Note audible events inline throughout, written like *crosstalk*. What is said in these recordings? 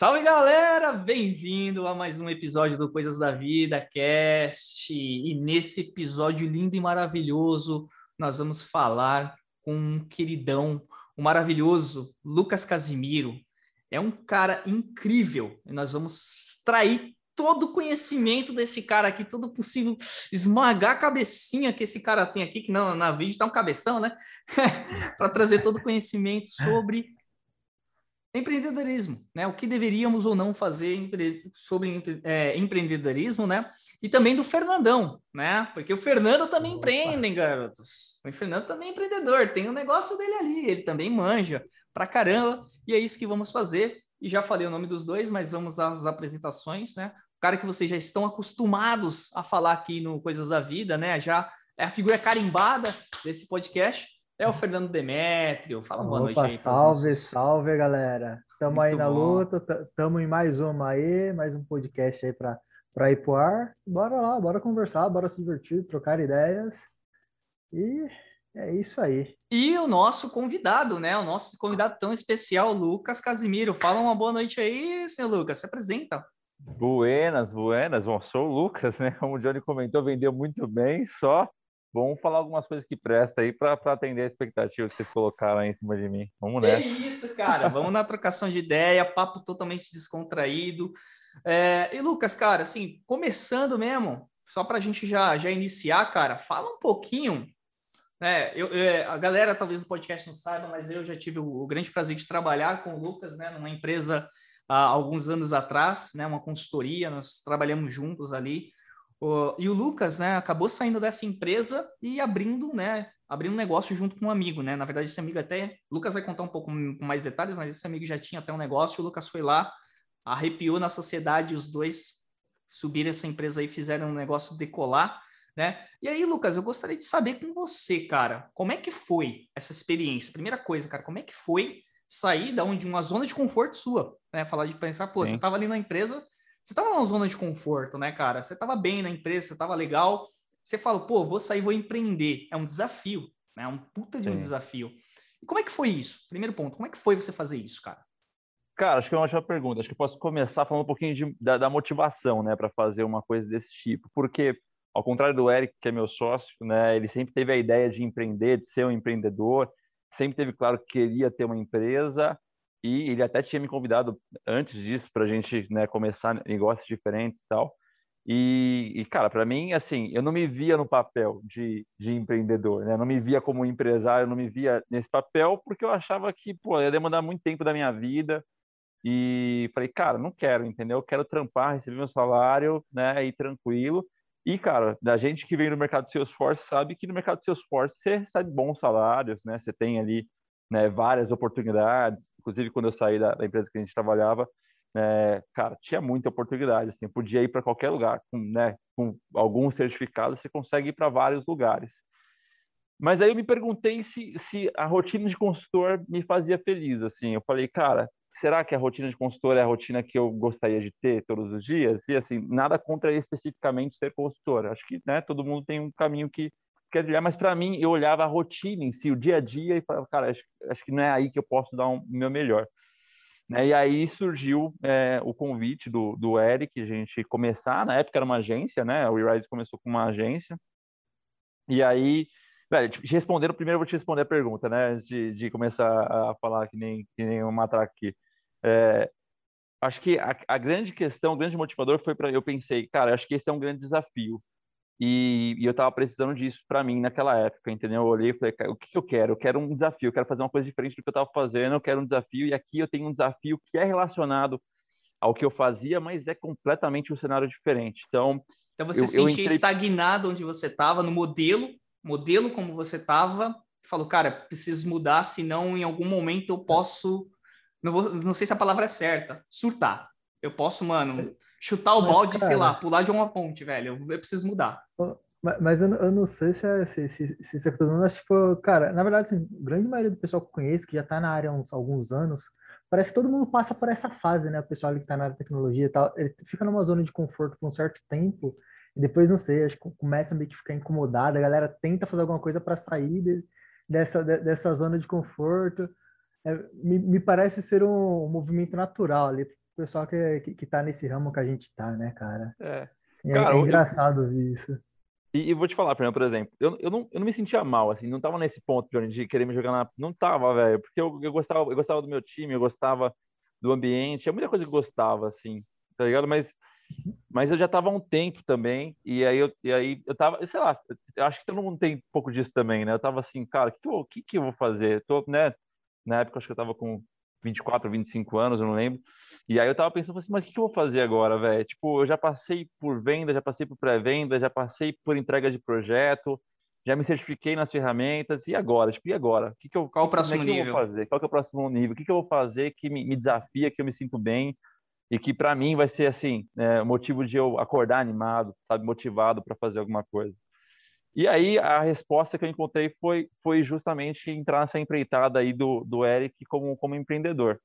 Salve galera, bem-vindo a mais um episódio do Coisas da Vida Cast. E nesse episódio lindo e maravilhoso, nós vamos falar com um queridão, o um maravilhoso Lucas Casimiro. É um cara incrível e nós vamos extrair todo o conhecimento desse cara aqui, todo possível, esmagar a cabecinha que esse cara tem aqui, que não, na vídeo tá um cabeção, né? *laughs* Para trazer todo o conhecimento sobre empreendedorismo, né? O que deveríamos ou não fazer sobre é, empreendedorismo, né? E também do Fernandão, né? Porque o Fernando também Opa. empreende, garotos. O Fernando também é empreendedor, tem um negócio dele ali, ele também manja pra caramba, e é isso que vamos fazer. E já falei o nome dos dois, mas vamos às apresentações, né? O cara que vocês já estão acostumados a falar aqui no Coisas da Vida, né? Já é a figura carimbada desse podcast é o Fernando Demétrio. Fala boa Opa, noite aí. Salve, nossos... salve, galera. Estamos aí na bom. luta, estamos em mais uma aí, mais um podcast aí para ir pro ar. Bora lá, bora conversar, bora se divertir, trocar ideias. E é isso aí. E o nosso convidado, né? O nosso convidado tão especial, Lucas Casimiro. Fala uma boa noite aí, senhor Lucas. Se apresenta. Buenas, buenas. Bom, sou o Lucas, né? Como o Johnny comentou, vendeu muito bem, só Vamos falar algumas coisas que presta aí para atender a expectativa que vocês colocaram aí em cima de mim. Vamos nessa. É isso, cara. Vamos na trocação de ideia, papo totalmente descontraído. É, e Lucas, cara, assim, começando mesmo, só para a gente já, já iniciar, cara, fala um pouquinho. Né, eu, é, a galera talvez do podcast não saiba, mas eu já tive o, o grande prazer de trabalhar com o Lucas, né, numa empresa há alguns anos atrás, né, uma consultoria, nós trabalhamos juntos ali. O, e o Lucas, né, acabou saindo dessa empresa e abrindo, né, abrindo um negócio junto com um amigo, né? Na verdade, esse amigo até, o Lucas vai contar um pouco com mais detalhes, mas esse amigo já tinha até um negócio, o Lucas foi lá, arrepiou na sociedade, os dois subiram essa empresa aí, fizeram um negócio decolar, né? E aí, Lucas, eu gostaria de saber com você, cara, como é que foi essa experiência? Primeira coisa, cara, como é que foi sair da onde uma zona de conforto sua, né? Falar de pensar, pô, Sim. você estava ali na empresa, você estava numa zona de conforto, né, cara? Você estava bem na empresa, você estava legal. Você fala, pô, vou sair, vou empreender. É um desafio, né? É um puta de um Sim. desafio. E como é que foi isso? Primeiro ponto, como é que foi você fazer isso, cara? Cara, acho que é uma ótima pergunta. Acho que posso começar falando um pouquinho de, da, da, motivação, né, para fazer uma coisa desse tipo. Porque, ao contrário do Eric, que é meu sócio, né, ele sempre teve a ideia de empreender, de ser um empreendedor, sempre teve claro que queria ter uma empresa e ele até tinha me convidado antes disso para a gente né, começar negócios diferentes e tal. E, e cara, para mim, assim, eu não me via no papel de, de empreendedor, né? Eu não me via como empresário, não me via nesse papel porque eu achava que, pô, ia demandar muito tempo da minha vida. E falei, cara, não quero, entendeu? Eu quero trampar, receber meu salário, né, e tranquilo. E, cara, da gente que vem no mercado de Salesforce sabe que no mercado de Salesforce você recebe bons salários, né? Você tem ali né, várias oportunidades, inclusive quando eu saí da, da empresa que a gente trabalhava, é, cara, tinha muita oportunidade, assim, podia ir para qualquer lugar, com, né, com algum certificado você consegue ir para vários lugares. Mas aí eu me perguntei se, se a rotina de consultor me fazia feliz, assim, eu falei, cara, será que a rotina de consultor é a rotina que eu gostaria de ter todos os dias? E assim, nada contra especificamente ser consultor, acho que, né, todo mundo tem um caminho que quer mas para mim eu olhava a rotina em si, o dia a dia e falava, cara, acho, acho que não é aí que eu posso dar o um, meu melhor. Né? E aí surgiu é, o convite do, do Eric, a gente começar, na época era uma agência, né? O WeRise começou com uma agência. E aí, velho, respondendo, primeiro eu vou te responder a pergunta, né? Antes de, de começar a falar que nem, que nem um matraca aqui. É, acho que a, a, grande questão, o grande motivador foi para eu pensei, cara, acho que esse é um grande desafio. E, e eu estava precisando disso para mim naquela época, entendeu? Eu olhei e falei, o que, que eu quero? Eu quero um desafio, eu quero fazer uma coisa diferente do que eu estava fazendo, eu quero um desafio, e aqui eu tenho um desafio que é relacionado ao que eu fazia, mas é completamente um cenário diferente. Então, então você eu, se sentia entrei... estagnado onde você estava, no modelo, modelo como você estava, falou, cara, preciso mudar, senão em algum momento eu posso, não, vou, não sei se a palavra é certa, surtar. Eu posso, mano, chutar o mas, balde, cara, sei lá, pular de uma ponte, velho. Eu, eu preciso mudar. Mas eu, eu não sei se é, se, se, se isso é tudo, mas, tipo, cara, na verdade, assim, a grande maioria do pessoal que eu conheço, que já tá na área há uns, alguns anos, parece que todo mundo passa por essa fase, né? O pessoal que tá na área de tecnologia e tal, ele fica numa zona de conforto por um certo tempo, e depois, não sei, acho que começa meio que ficar incomodada, a galera tenta fazer alguma coisa para sair de, dessa, de, dessa zona de conforto. É, me, me, parece ser um, um movimento natural ali pessoal que, que, que tá nesse ramo que a gente tá, né, cara? É. É, Cara, é eu- engraçado ver isso. E, e vou te falar, por exemplo, por exemplo, eu, eu, não, eu não me sentia mal, assim, não tava nesse ponto, Johnny, de querer me jogar na. Não tava, velho, porque eu, eu, gostava, eu gostava do meu time, eu gostava do ambiente, é muita coisa que eu gostava, assim, tá ligado? Mas, mas eu já tava há um tempo também, e aí eu, e aí eu tava, sei lá, eu acho que todo mundo tem um pouco disso também, né? Eu tava assim, cara, o que, que, eu- eu vou fazer? Eu tô, né? Na época, acho que eu tava com 24, 25 anos, eu não lembro. E aí eu tava pensando assim, mas o que, que eu vou fazer agora, velho? Tipo, eu já passei por venda, já passei por pré-venda, já passei por entrega de projeto, já me certifiquei nas ferramentas, e agora? Tipo, e agora? O que, que eu, Qual o é próximo que eu nível? vou fazer? Qual que é o próximo nível? O que, que eu vou fazer que me, me desafia, que eu me sinto bem e que para mim vai ser assim, é, motivo de eu acordar animado, sabe, motivado para fazer alguma coisa. E aí a resposta que eu encontrei foi, foi justamente entrar nessa empreitada aí do, do Eric como, como empreendedor.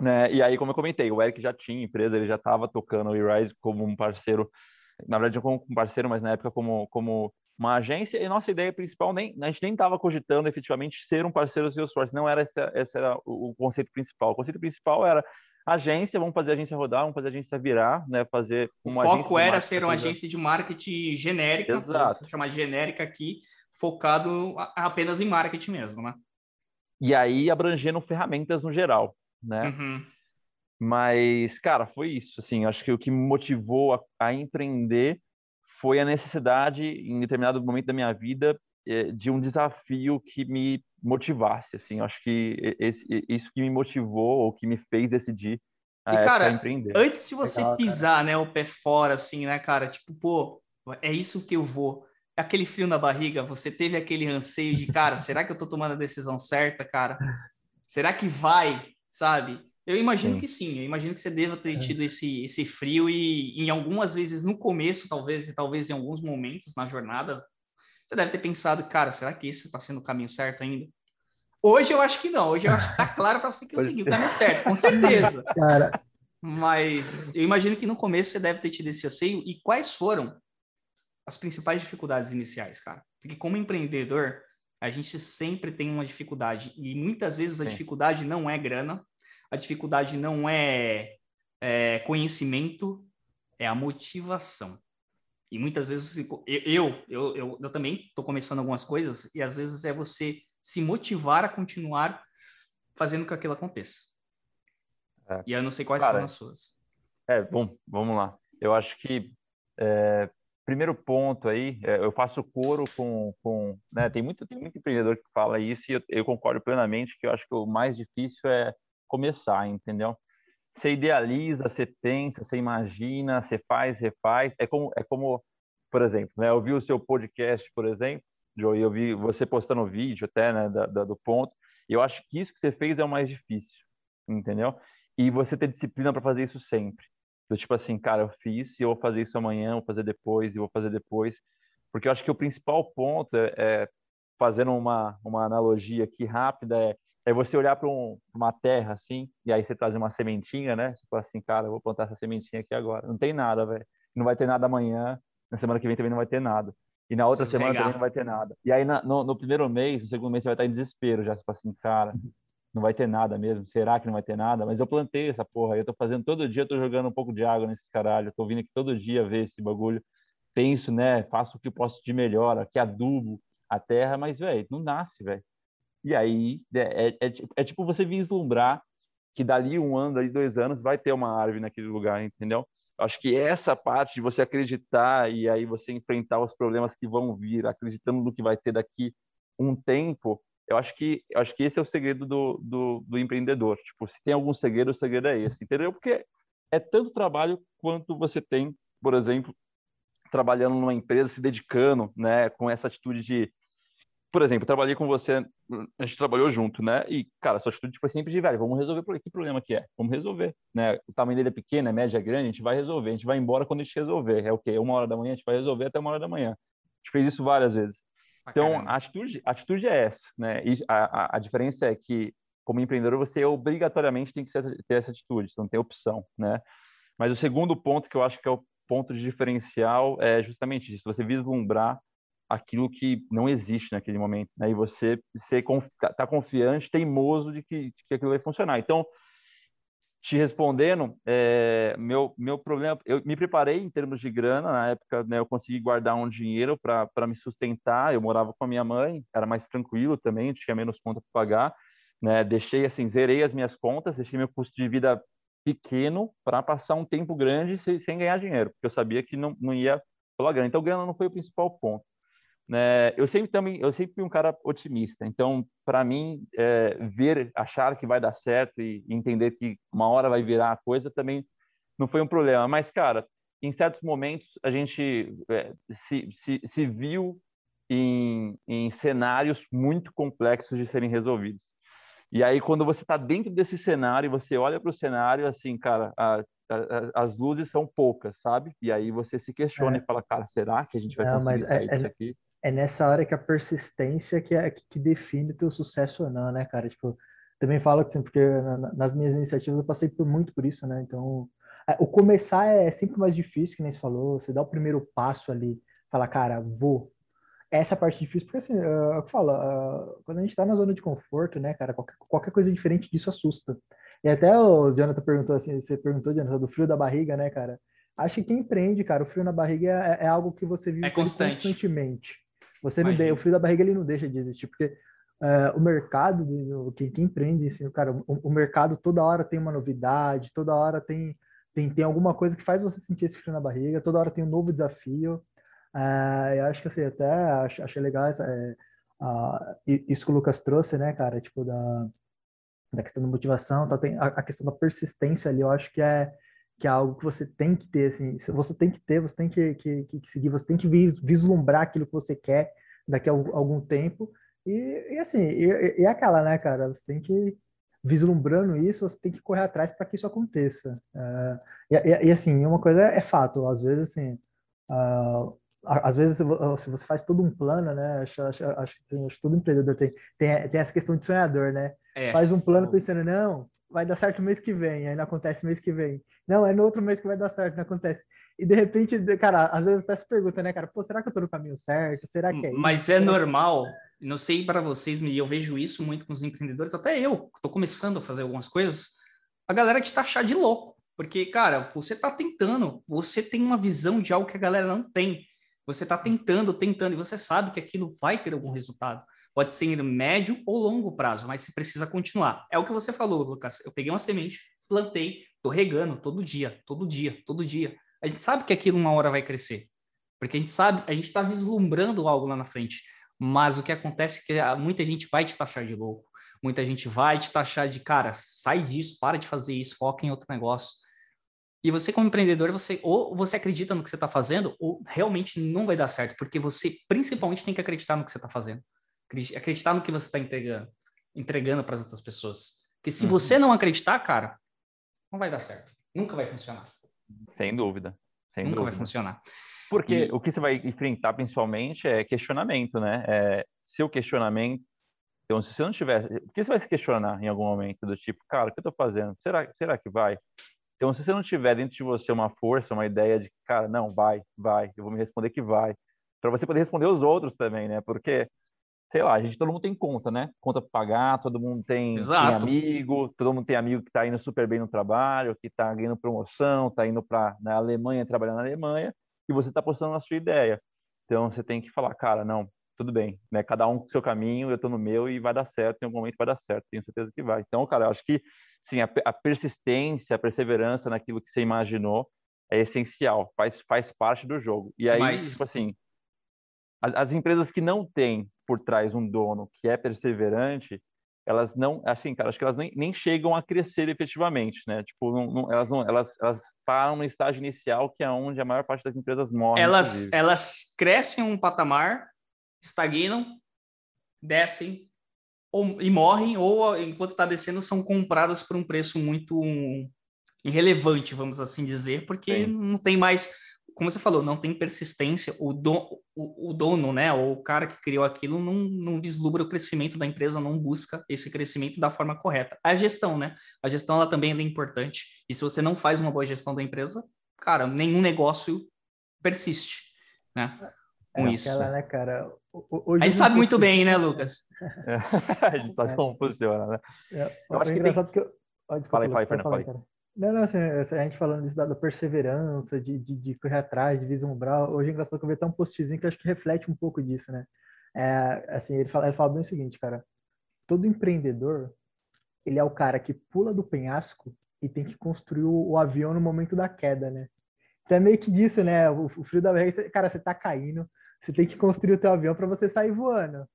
Né? E aí, como eu comentei, o Eric já tinha empresa, ele já estava tocando o eRise como um parceiro, na verdade como um parceiro, mas na época como, como uma agência, e nossa ideia principal, nem, a gente nem estava cogitando efetivamente ser um parceiro do Salesforce, não era esse, esse era o conceito principal. O conceito principal era agência, vamos fazer a agência rodar, vamos fazer a agência virar, né? Fazer O uma foco agência de era ser uma fazer- agência de marketing genérica, Exato. chamar de genérica aqui, focado apenas em marketing mesmo, né? E aí abrangendo ferramentas no geral, né? Uhum. Mas, cara, foi isso. Assim, acho que o que me motivou a, a empreender foi a necessidade, em determinado momento da minha vida, de um desafio que me motivasse. Assim, acho que esse, isso que me motivou ou que me fez decidir a E, cara, empreender. Antes de você Legal, cara. pisar, né, o pé fora, assim, né, cara? Tipo, pô, é isso que eu vou. Aquele frio na barriga, você teve aquele anseio de, cara, será que eu tô tomando a decisão certa, cara? Será que vai, sabe? Eu imagino Sim. que sim, eu imagino que você deva ter É. tido esse, esse frio e em algumas vezes no começo, talvez, e talvez em alguns momentos na jornada, você deve ter pensado, cara, será que esse está sendo o caminho certo ainda? Hoje eu acho que não, hoje eu acho que tá claro para você que eu segui o caminho certo, com certeza. *laughs* Cara, Mas eu imagino que no começo você deve ter tido esse anseio. E quais foram as principais dificuldades iniciais, cara? Porque como empreendedor, a gente sempre tem uma dificuldade. E muitas vezes a Sim. dificuldade não é grana, a dificuldade não é, é conhecimento, é a motivação. E muitas vezes eu, eu, eu, eu, também estou começando algumas coisas, e às vezes é você se motivar a continuar fazendo com que aquilo aconteça. É. E eu não sei quais Cara, foram as suas. É, bom, vamos lá. Eu acho que é, primeiro ponto aí, é, eu faço coro com, com né, tem muito tem muito empreendedor que fala isso e eu, eu concordo plenamente que eu acho que o mais difícil é começar, entendeu? Você idealiza, você pensa, você imagina, você faz, refaz. É como é como, por exemplo, né, eu vi o seu podcast, por exemplo, Joe, eu vi você postando vídeo até, né, da, da- do ponto. E eu acho que isso que você fez é o mais difícil, entendeu? E você ter disciplina para fazer isso sempre. Do tipo assim, cara, eu fiz e eu vou fazer isso amanhã, vou fazer depois e vou fazer depois. Porque eu acho que o principal ponto é, é fazendo uma, uma analogia aqui rápida, é, é você olhar para um, uma terra assim, e aí você trazer uma sementinha, né? Você fala assim, cara, eu vou plantar essa sementinha aqui agora. Não tem nada, velho. Não vai ter nada amanhã, na semana que vem também não vai ter nada. E na outra Preciso semana regar. também não vai ter nada. E aí na- no, no primeiro mês, no segundo mês, você vai estar em desespero já. Você fala assim, cara, não vai ter nada mesmo. Será que não vai ter nada? Mas eu plantei essa porra. Eu tô fazendo todo dia, eu tô jogando um pouco de água nesse caralho. Eu tô vindo aqui todo dia ver esse bagulho. Penso, né? Faço o que posso de melhor. Aqui adubo a terra, mas, velho, não nasce, velho. E aí, é, é, é ti- é tipo você vislumbrar que dali um ano, dali dois anos, vai ter uma árvore naquele lugar, entendeu? Acho que essa parte de você acreditar e aí você enfrentar os problemas que vão vir, acreditando no que vai ter daqui um tempo, eu acho que eu acho que esse é o segredo do, do, do empreendedor. Tipo, se tem algum segredo, o segredo é esse, entendeu? Porque é tanto trabalho quanto você tem, por exemplo, trabalhando numa empresa, se dedicando, né, com essa atitude de por exemplo, trabalhei com você, a gente trabalhou junto, né? E, cara, sua atitude foi sempre de, velho, vamos resolver por que problema que é? Vamos resolver, né? O tamanho dele é pequeno, é média, é grande, a gente vai resolver, a gente vai embora quando a gente resolver. É o quê? Uma hora da manhã, a gente vai resolver até uma hora da manhã. A gente fez isso várias vezes. Pra Então, a atitude, a atitude é essa, né? E a, a, a diferença é que, como empreendedor, você obrigatoriamente tem que ter essa atitude, você não tem opção, né? Mas o segundo ponto que eu acho que é o ponto de diferencial é justamente isso, você vislumbrar aquilo que não existe naquele momento, né? E você ser conf, tá, tá confiante, teimoso de que, de que aquilo vai funcionar. Então, te respondendo, é, meu, meu problema, eu me preparei em termos de grana, na época né, eu consegui guardar um dinheiro para me sustentar, eu morava com a minha mãe, era mais tranquilo também, tinha menos conta para pagar, né, deixei assim, zerei as minhas contas, deixei meu custo de vida pequeno para passar um tempo grande sem, sem, ganhar dinheiro, porque eu sabia que não, não ia pela grana, então grana não foi o principal ponto. Né? Eu sempre também, eu sempre fui um cara otimista. Então, para mim, é, ver, achar que vai dar certo e, entender que uma hora vai virar a coisa também não foi um problema. Mas, cara, em certos momentos a gente é, se, se, se viu em, em cenários muito complexos de serem resolvidos. E aí, quando você está dentro desse cenário, você olha para o cenário, assim, cara, a, a, as luzes são poucas, sabe? E aí você se questiona é. e fala, cara, será que a gente vai Não, conseguir sair é, disso aqui? É nessa hora que a persistência que é que define o teu sucesso ou não, né, cara? Tipo, também falo assim, porque nas minhas iniciativas eu passei por muito por isso, né? Então, é, o começar é sempre mais difícil, que nem você falou, você dá o primeiro passo ali, fala, cara, vou. Essa é parte difícil, porque assim, uh, eu falo, uh, quando a gente tá na zona de conforto, né, cara, qualquer, qualquer coisa diferente disso assusta. E até o Jonathan perguntou assim, você perguntou, Jonathan, do frio da barriga, né, cara? Acho que quem empreende, cara, o frio na barriga é, é algo que você vive é constante. constantemente. Você não de, o frio da barriga ele não deixa de existir, porque uh, o mercado, quem, quem empreende, assim, cara, o, o, mercado toda hora tem uma novidade, toda hora tem, tem, tem alguma coisa que faz você sentir esse frio na barriga, toda hora tem um novo desafio. Uh, eu acho que assim, até acho, achei legal essa, é, uh, isso que o Lucas trouxe, né, cara, tipo, da, da questão da motivação, tá, tem a, a questão da persistência ali, eu acho que é que é algo que você tem que ter, assim, você tem que ter, você tem que, que, que seguir, você tem que vislumbrar aquilo que você quer daqui a algum tempo, e, e assim, e, e é aquela, né, cara, você tem que, vislumbrando isso, você tem que correr atrás para que isso aconteça. Uh, e, e, assim, uma coisa é, fato, às vezes, assim, uh, às vezes se você faz todo um plano, né, acho, acho, acho que todo empreendedor tem, tem, tem essa questão de sonhador, né, é. faz um plano pensando, não, vai dar certo mês que vem, aí não acontece mês que vem. Não, é no outro mês que vai dar certo, não acontece. E de repente, cara, às vezes até se pergunta, né, cara, pô, será que eu tô no caminho certo? Será que é Mas é normal, não sei para vocês, e eu vejo isso muito com os empreendedores, até eu, tô começando a fazer algumas coisas, a galera te taxar de louco. Porque, cara, você tá tentando, você tem uma visão de algo que a galera não tem. Você tá tentando, tentando, e você sabe que aquilo vai ter algum resultado. Pode ser médio ou longo prazo, mas você precisa continuar. É o que você falou, Lucas. Eu peguei uma semente, plantei, tô regando todo dia, todo dia, todo dia. A gente sabe que aquilo uma hora vai crescer, porque a gente sabe, a gente está vislumbrando algo lá na frente. Mas o que acontece é que muita gente vai te taxar de louco, muita gente vai te taxar de cara, sai disso, para de fazer isso, foca em outro negócio. E você, como empreendedor, você ou você acredita no que você está fazendo, ou realmente não vai dar certo, porque você principalmente tem que acreditar no que você está fazendo acreditar no que você está entregando, entregando para as outras pessoas. Porque se uhum. você não acreditar, cara, não vai dar certo. Nunca vai funcionar. Sem dúvida. Sem Nunca dúvida. vai funcionar. Porque e... o que você vai enfrentar principalmente é questionamento, né? É seu questionamento. Então, se você não tiver. Por que você vai se questionar em algum momento do tipo, cara, o que eu estou fazendo? Será, será que vai? Então, se você não tiver dentro de você uma força, uma ideia de, cara, não, vai, vai, eu vou me responder que vai. Para você poder responder os outros também, né? Porque sei lá, a gente todo mundo tem conta, né? Conta para pagar, todo mundo tem, tem, amigo, todo mundo tem amigo que está indo super bem no trabalho, que está ganhando promoção, está indo para na Alemanha trabalhar na Alemanha, e você está postando a sua ideia. Então você tem que falar, cara, não, tudo bem, né? Cada um com seu caminho, eu estou no meu e vai dar certo, em algum momento vai dar certo, tenho certeza que vai. Então, cara, eu acho que sim, a, a persistência, a perseverança naquilo que você imaginou é essencial, faz, faz parte do jogo. E aí, tipo assim, as, as empresas que não têm por trás um dono que é perseverante, elas não, assim, cara, acho que elas nem, nem chegam a crescer efetivamente, né? Tipo, não, não, elas não, elas, elas param no estágio inicial que é onde a maior parte das empresas morre. Elas, elas crescem um patamar, estagnam, descem ou, e morrem, ou enquanto está descendo são compradas por um preço muito irrelevante, vamos assim dizer, porque Sim. não tem mais como você falou, não tem persistência, o, do, o, o, dono, né, ou o cara que criou aquilo não, não vislumbra o crescimento da empresa, não busca esse crescimento da forma correta. A gestão, né? A gestão ela também é importante. E se você não faz uma boa gestão da empresa, cara, nenhum negócio persiste, né? Com é, isso. Aquela, né, cara? Hoje a gente sabe muito *laughs* bem, né, Lucas? É. *laughs* a gente sabe é. como funciona, né? É, eu acho que engraçado tem... que eu... Oh, desculpa, fala aí, fala aí, Fernando, fala aí. Não, não, assim, a gente falando disso da, perseverança, de, de, de, correr atrás, de vislumbrar. Hoje é engraçado que eu vi até um postzinho que acho que reflete um pouco disso, né? É, assim, ele fala, ele fala bem o seguinte, cara. Todo empreendedor, ele é o cara que pula do penhasco e tem que construir o, o avião no momento da queda, né? Então é meio que disso, né? O, o frio da barriga, cara, você tá caindo, você tem que construir o teu avião para você sair voando.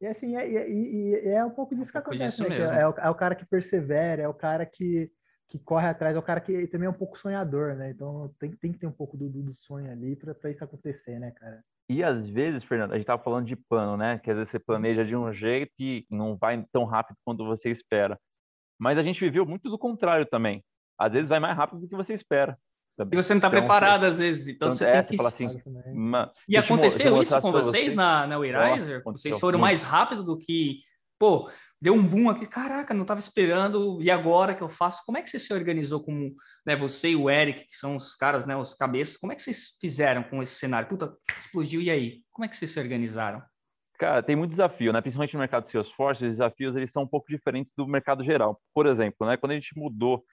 E assim, é, é, é, um pouco disso que acontece, né? Que é, é, o, é o cara que persevera, é o cara que que corre atrás, é o cara que também é um pouco sonhador, né? Então tem, tem que ter um pouco do, do sonho ali para isso acontecer, né, cara? E às vezes, Fernando, a gente tava falando de plano, né? Que às vezes você planeja de um jeito e não vai tão rápido quanto você espera. Mas a gente viveu muito do contrário também. Às vezes vai mais rápido do que você espera. E você não está então, preparado às vezes, então, então você é, tem que... Assim, e aconteceu isso com vocês, na, na WeRiser? Vocês foram mais rápido do que... Pô, deu um boom aqui, caraca, não estava esperando, e agora que eu faço? Como é que você se organizou com né, você e o Eric, que são os caras, né, os cabeças, como é que vocês fizeram com esse cenário? Puta, explodiu, e aí? Como é que vocês se organizaram? Cara, tem muito desafio, né? Principalmente no mercado de Salesforce, os desafios eles são um pouco diferentes do mercado geral. Por exemplo, né, quando a gente mudou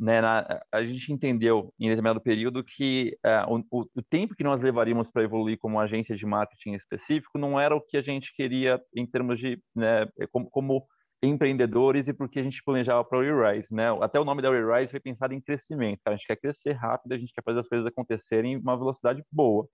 né, na, a gente entendeu em determinado período que uh, o, o, tempo que nós levaríamos para evoluir como agência de marketing específico não era o que a gente queria em termos de né, como, como, empreendedores e porque a gente planejava para o WeRise, né? Até o nome da WeRise foi pensado em crescimento. A gente quer crescer rápido, a gente quer fazer as coisas acontecerem em uma velocidade boa.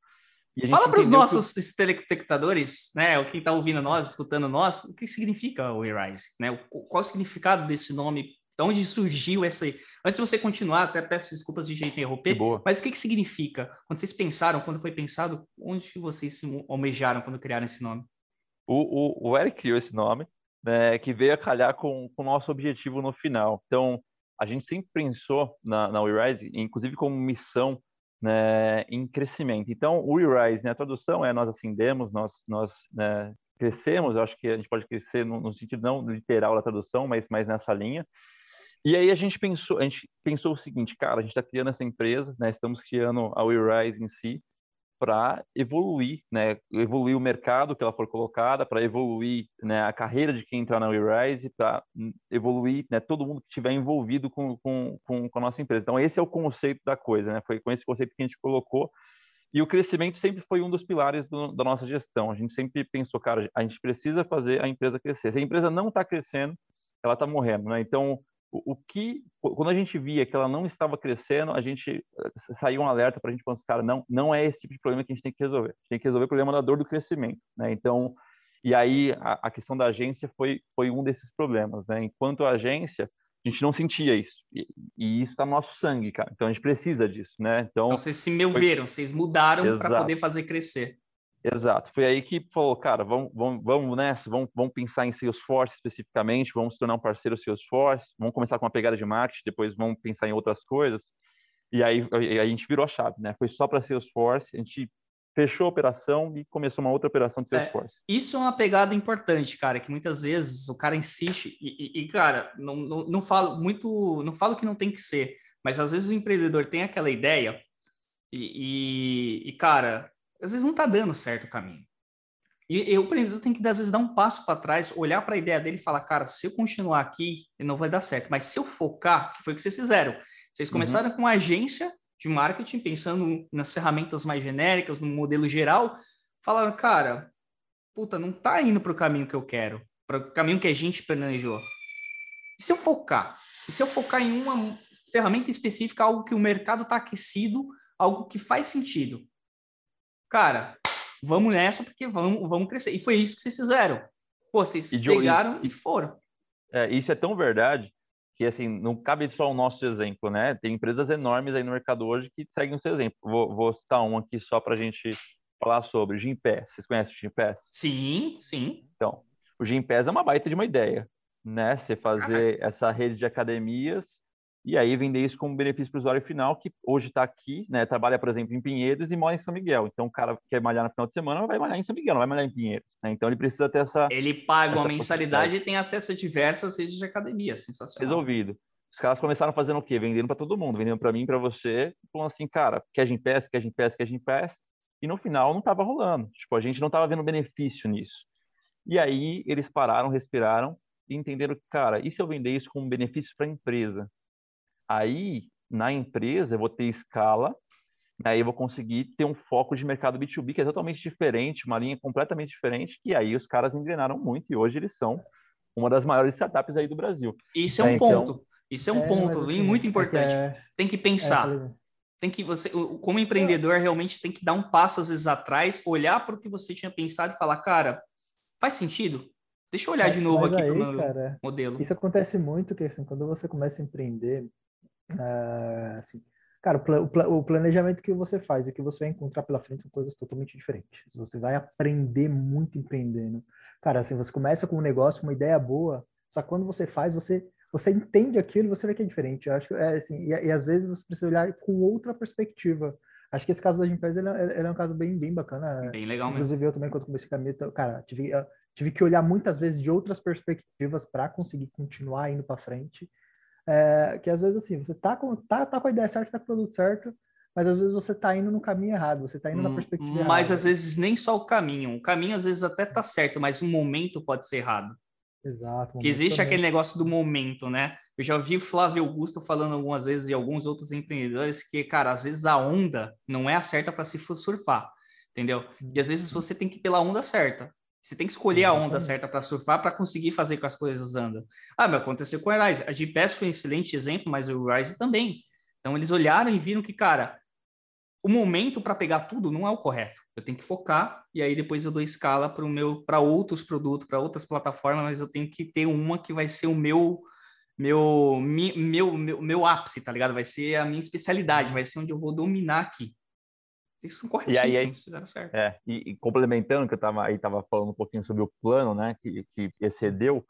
Fala para os nossos que... telespectadores, né, quem está ouvindo nós, escutando nós, o que significa o WeRise, né? Qual o significado desse nome de onde surgiu essa. Antes de você continuar, até peço desculpas de jeito interromper, mas o que, que significa? Quando vocês pensaram, quando foi pensado, onde vocês se almejaram quando criaram esse nome? O, o, o Eric criou esse nome, né, que veio a calhar com, com o nosso objetivo no final. Então, a gente sempre pensou na, na WeRise, inclusive como missão né, em crescimento. Então, o WeRise, né, a tradução é nós ascendemos, nós, nós né, crescemos, eu acho que a gente pode crescer no, no sentido não literal da tradução, mas mais nessa linha. E aí a gente pensou, a gente pensou o seguinte, cara, a gente está criando essa empresa, né? Estamos criando a WeRise em si para evoluir, né? Evoluir o mercado que ela for colocada, para evoluir né, a carreira de quem entrar na WeRise, para evoluir né, todo mundo que estiver envolvido com, com, com, a nossa empresa. Então esse é o conceito da coisa, né? Foi com esse conceito que a gente colocou. E o crescimento sempre foi um dos pilares do, da nossa gestão. A gente sempre pensou, cara, a gente precisa fazer a empresa crescer. Se a empresa não está crescendo, ela está morrendo, né? Então o, o, que quando a gente via que ela não estava crescendo, a gente eh, saiu um alerta para a gente falando, cara, não, não é esse tipo de problema que a gente tem que resolver. A gente tem que resolver o problema da dor do crescimento, né? Então, e aí a, a questão da agência foi foi um desses problemas, né? Enquanto a agência a gente não sentia isso. E, e isso está no nosso sangue, cara. Então a gente precisa disso, né? Então, então vocês se moveram, foi... vocês mudaram para poder fazer crescer. Exato. Foi aí que falou, cara, vamos, vamos, vamos nessa, vamos, vamos pensar em Salesforce especificamente, vamos se tornar um parceiro Salesforce, vamos começar com uma pegada de marketing, depois vamos pensar em outras coisas. E aí, aí a gente virou a chave, né? Foi só para Salesforce, a gente fechou a operação e começou uma outra operação de é, Salesforce. É, isso é uma pegada importante, cara, que muitas vezes o cara insiste e, e, e cara, não, não, não falo muito, não falo que não tem que ser, mas às vezes o empreendedor tem aquela ideia e, e, e cara, às vezes não está dando certo o caminho. E, e o empreendedor tem que, às vezes, dar um passo para trás, olhar para a ideia dele e falar, cara, se eu continuar aqui, não vai dar certo. Mas se eu focar, que foi o que vocês fizeram, vocês uhum. começaram uhum. com uma agência de marketing, pensando nas ferramentas mais genéricas, no modelo geral, falaram, cara, puta, não está indo para o caminho que eu quero, para o caminho que a gente planejou. E se eu focar? E se eu focar em uma ferramenta específica, algo que o mercado está aquecido, algo que faz sentido? Cara, vamos nessa porque vamos, vamos crescer. E foi isso que vocês fizeram. Pô, vocês e pegaram e, e foram. É, isso é tão verdade que assim não cabe só o nosso exemplo, né? Tem empresas enormes aí no mercado hoje que seguem o seu exemplo. Vou, vou citar um aqui só para a gente falar sobre o Gimpass. Vocês conhecem o Gimpass? Sim, sim. Então, o Gimpass é uma baita de uma ideia, né? Você fazer essa rede de academias e aí vender isso como benefício para o usuário final, que hoje está aqui, né, trabalha, por exemplo, em Pinheiros e mora em São Miguel. Então, o cara que quer malhar no final de semana vai malhar em São Miguel, não vai malhar em Pinheiros. Né? Então, ele precisa ter essa... Ele paga essa uma mensalidade e tem acesso a diversas redes de academia, sensacional. Resolvido. Os caras começaram fazendo o quê? Vendendo para todo mundo, vendendo para mim, para você, falando assim, cara, quer Gimpass, quer Gimpass, quer Gimpass, e no final não estava rolando. Tipo, a gente não estava vendo benefício nisso. E aí eles pararam, respiraram e entenderam que, cara, e se eu vender isso como benefício para a empresa? Aí, na empresa, eu vou ter escala, aí eu vou conseguir ter um foco de mercado B2B que é totalmente diferente, uma linha completamente diferente, e aí os caras engrenaram muito e hoje eles são uma das maiores startups aí do Brasil. Isso é um é, então... ponto. Isso é um é, ponto assim, muito importante. É, tem que pensar. É, tem que você, como empreendedor, realmente tem que dar um passo às vezes atrás, olhar para o que você tinha pensado e falar, cara, faz sentido? Deixa eu olhar de novo aqui para o meu cara, modelo. Isso acontece muito, que assim, quando você começa a empreender, uh, assim, cara, o, o, planejamento que você faz e o que você vai encontrar pela frente são coisas totalmente diferentes. Você vai aprender muito empreendendo. Cara, assim, você começa com um negócio, uma ideia boa, só que quando você faz, você você entende aquilo, você vê que é diferente. Eu acho que é assim, e, e, às vezes você precisa olhar com outra perspectiva. Acho que esse caso da empresa ele, é, ele é um caso bem, bem bacana. Bem legal Inclusive, mesmo. eu também, quando comecei a caminho, cara, tive, tive que olhar muitas vezes de outras perspectivas para conseguir continuar indo para frente. É, que às vezes, assim, você tá com, tá, tá com a ideia certa, tá com o produto certo, mas às vezes você tá indo no caminho errado, você tá indo na hum, perspectiva mas, errada. Mas às vezes nem só o caminho. O caminho às vezes até tá certo, mas o momento pode ser errado. Exato. Que existe também. aquele negócio do momento, né? Eu já vi o Flávio Augusto falando algumas vezes e alguns outros empreendedores que, cara, às vezes a onda não é a certa para se surfar, entendeu? E às vezes você tem que ir pela onda certa. Você tem que escolher a onda certa para surfar para conseguir fazer com as coisas andam. Ah, mas aconteceu com a Rise. A GPS foi um excelente exemplo, mas o Rise também. Então eles olharam e viram que, cara, o momento para pegar tudo não é o correto. Eu tenho que focar e aí depois eu dou escala para o meu para outros produtos, para outras plataformas, mas eu tenho que ter uma que vai ser o meu meu meu meu, meu ápice, tá ligado? Vai ser a minha especialidade, vai ser onde eu vou dominar aqui. Isso são corretíssimos, e aí, fizeram certo. É, e, e complementando que eu estava aí tava falando um pouquinho sobre o plano, né, que, que excedeu,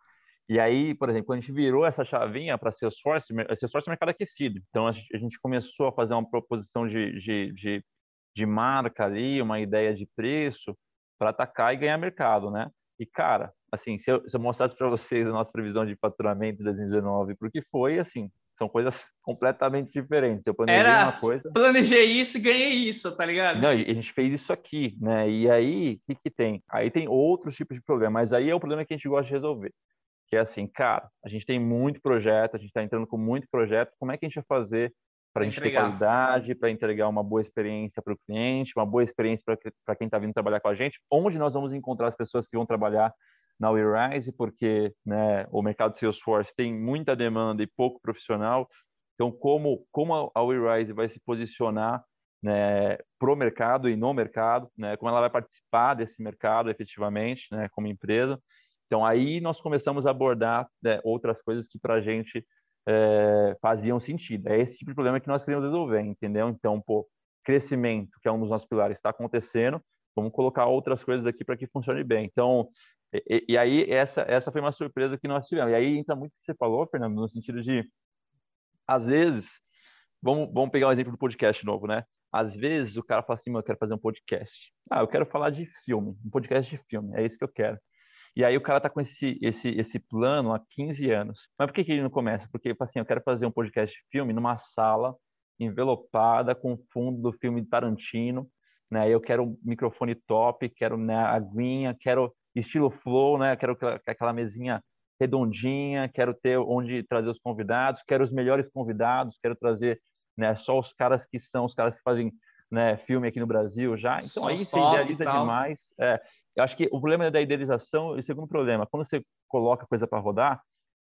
e aí, por exemplo, quando a gente virou essa chavinha para Salesforce, Salesforce é mercado aquecido. Então, a gente começou a fazer uma proposição de, de, de, de marca ali, uma ideia de preço para atacar e ganhar mercado, né? E, cara, assim, se eu, se eu mostrasse para vocês a nossa previsão de faturamento de 2019, porque foi, assim, são coisas completamente diferentes. Eu planejei Era, uma coisa... Planejei isso e ganhei isso, tá ligado? Não, a gente fez isso aqui, né? E aí, o que, que tem? Aí tem outros tipos de problema, mas aí é o problema que a gente gosta de resolver que é assim, cara, a gente tem muito projeto, a gente está entrando com muito projeto, como é que a gente vai fazer para a gente ter qualidade, para entregar uma boa experiência para o cliente, uma boa experiência para quem está vindo trabalhar com a gente, onde nós vamos encontrar as pessoas que vão trabalhar na WeRise, porque né, o mercado Salesforce tem muita demanda e pouco profissional, então como, como a WeRise vai se posicionar né, para o mercado e no mercado, né, como ela vai participar desse mercado efetivamente, né, como empresa, então, aí nós começamos a abordar né, outras coisas que para a gente é, faziam sentido. É esse tipo de problema que nós queremos resolver, entendeu? Então, pô, crescimento, que é um dos nossos pilares, está acontecendo, vamos colocar outras coisas aqui para que funcione bem. Então, e, e, aí essa, essa foi uma surpresa que nós tivemos. E aí entra muito o que você falou, Fernando, no sentido de, às vezes, vamos, vamos pegar um exemplo do podcast novo, né? Às vezes o cara fala assim, eu quero fazer um podcast. Ah, eu quero falar de filme, um podcast de filme, é isso que eu quero. E aí o cara tá com esse, esse, esse plano há 15 anos. Mas por que, que ele não começa? Porque, assim, eu quero fazer um podcast de filme numa sala envelopada com fundo do filme de Tarantino, né? Eu quero um microfone top, quero né, aguinha, quero estilo flow, né? Quero aquela mesinha redondinha, quero ter onde trazer os convidados, quero os melhores convidados, quero trazer né, só os caras que são os caras que fazem né, filme aqui no Brasil já. Então só aí você idealiza demais. É, eu acho que o problema da idealização e o segundo problema, quando você coloca coisa para rodar,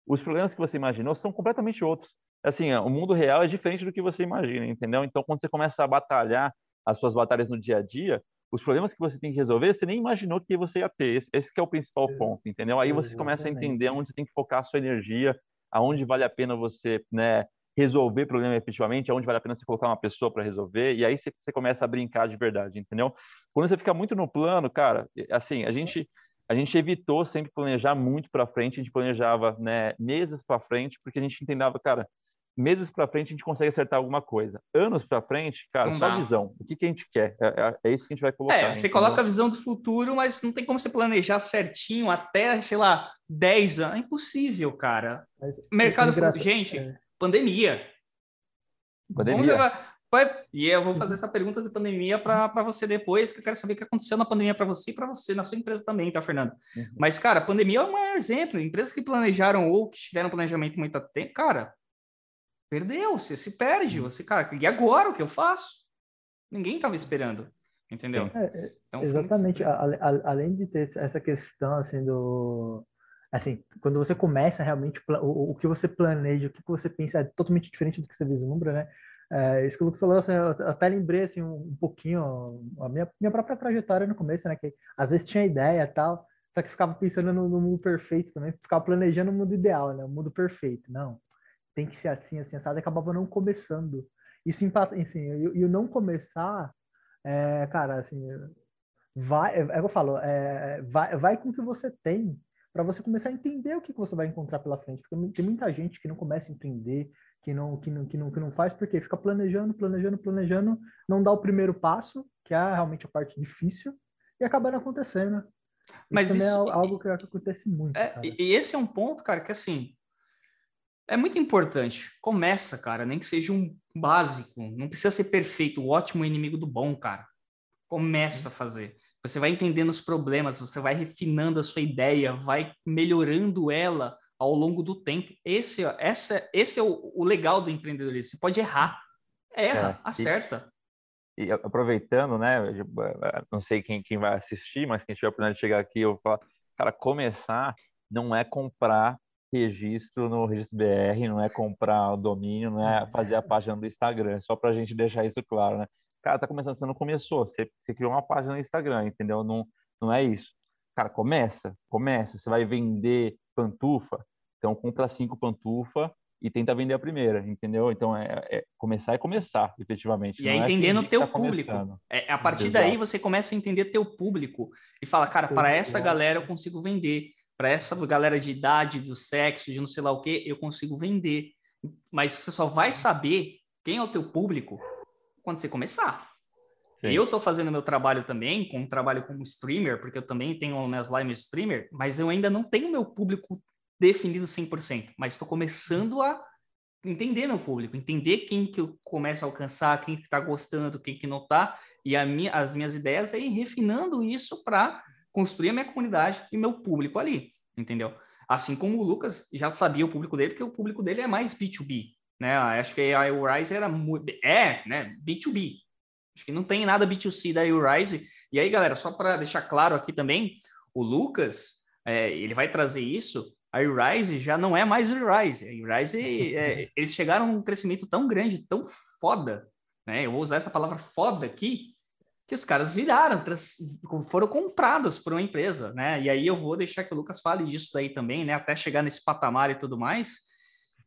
os problemas que você imaginou são completamente outros. Assim, o mundo real é diferente do que você imagina, entendeu? Então, quando você começa a batalhar as suas batalhas no dia a dia, os problemas que você tem que resolver, você nem imaginou que você ia ter. Esse, esse é o principal ponto, entendeu? Aí você começa a entender onde você tem que focar a sua energia, aonde vale a pena você, né, resolver problema efetivamente, aonde vale a pena você colocar uma pessoa para resolver, e aí você, você, começa a brincar de verdade, entendeu? Quando você fica muito no plano, cara, assim, a gente a gente evitou sempre planejar muito para frente, a gente planejava, né, meses para frente, porque a gente entendava, cara, meses para frente a gente consegue acertar alguma coisa. Anos para frente, cara, não só dá. visão. O que, que a gente quer? É, é, é, isso que a gente vai colocar. É, você entendeu? coloca a visão do futuro, mas não tem como você planejar certinho até, sei lá, 10 anos. É impossível, cara. Mas, Mercado, gente, é pandemia. Pandemia. Vai, e eu vou fazer essa pergunta de pandemia para você depois, que eu quero saber o que aconteceu na pandemia para você e para você, na sua empresa também, tá, Fernando? Uhum. Mas, cara, a pandemia é um maior exemplo. Empresas que planejaram ou que tiveram planejamento muito tempo, cara, perdeu, você se perde, você, cara, e agora o que eu faço? Ninguém estava esperando, entendeu? É, é então, exatamente, a, a, além de ter essa questão, assim, do... Assim, quando você começa realmente, o, o que você planeja, o que você pensa é totalmente diferente do que você vislumbra, né? É, isso que o Lucas falou, assim, eu até lembrei assim, um, um pouquinho a minha, minha própria trajetória no começo, né? Que às vezes tinha ideia e tal, só que ficava pensando no, no, mundo perfeito também, ficava planejando o mundo ideal, né? O mundo perfeito. Não, tem que ser assim, assim, assado, acabava não começando. Isso empata, assim, e o não começar, é, cara, assim, vai, é, é o que eu falo, é, vai, vai com o que você tem para você começar a entender o que, que você vai encontrar pela frente. Porque tem muita gente que não começa a empreender, que não, que não, que não, que não faz, porque fica planejando, planejando, planejando, não dá o primeiro passo, que é realmente a parte difícil, e acaba não acontecendo. Mas isso, isso é algo que acontece muito. É, e esse é um ponto, cara, que assim é muito importante. Começa, cara, nem que seja um básico. Não precisa ser perfeito. O ótimo é inimigo do bom, cara. Começa a fazer. Você vai entendendo os problemas, você vai refinando a sua ideia, vai melhorando ela ao longo do tempo. Esse, essa, esse é o, o legal do empreendedorismo. Você pode errar, erra, é, acerta. E, e, aproveitando, né? Não sei quem, quem vai assistir, mas quem tiver a oportunidade de chegar aqui, eu vou falar, cara, começar não é comprar registro no registro BR, não é comprar o domínio, não é fazer a página do Instagram, só para a gente deixar isso claro, né? Cara, tá começando, você não começou, você, você criou uma página no Instagram, entendeu? Não, não é isso. Cara, começa, começa. Você vai vender pantufa, então, compra cinco pantufa e tenta vender a primeira, entendeu? Então, é, é começar é começar, efetivamente. E é entendendo o teu tá público. É, a partir Exato. daí você começa a entender teu público e fala, cara, para essa galera eu consigo vender. Para essa galera de idade, do sexo, de não sei lá o que, eu consigo vender. Mas você só vai saber quem é o teu público quando você começar. Sim. Eu estou fazendo meu trabalho também, com um trabalho como streamer, porque eu também tenho minhas lives streamer, mas eu ainda não tenho meu público definido 100%, mas estou começando a entender meu público, entender quem que eu começo a alcançar, quem que está gostando, quem que não está, e minha, as minhas ideias aí refinando isso para construir a minha comunidade e meu público ali, entendeu? Assim como o Lucas já sabia o público dele, porque o público dele é mais B2B, né? Acho que a Rise era é, né, B2B. Acho que não tem nada B2C da Rise. E aí, galera, só para deixar claro aqui também, o Lucas, é, ele vai trazer isso a Rise já não é mais Rise. A Rise, é, *laughs* eles chegaram a um crescimento tão grande, tão foda, né? Eu vou usar essa palavra foda aqui, que os caras viraram, foram comprados por uma empresa, né? E aí eu vou deixar que o Lucas fale disso daí também, né? Até chegar nesse patamar e tudo mais.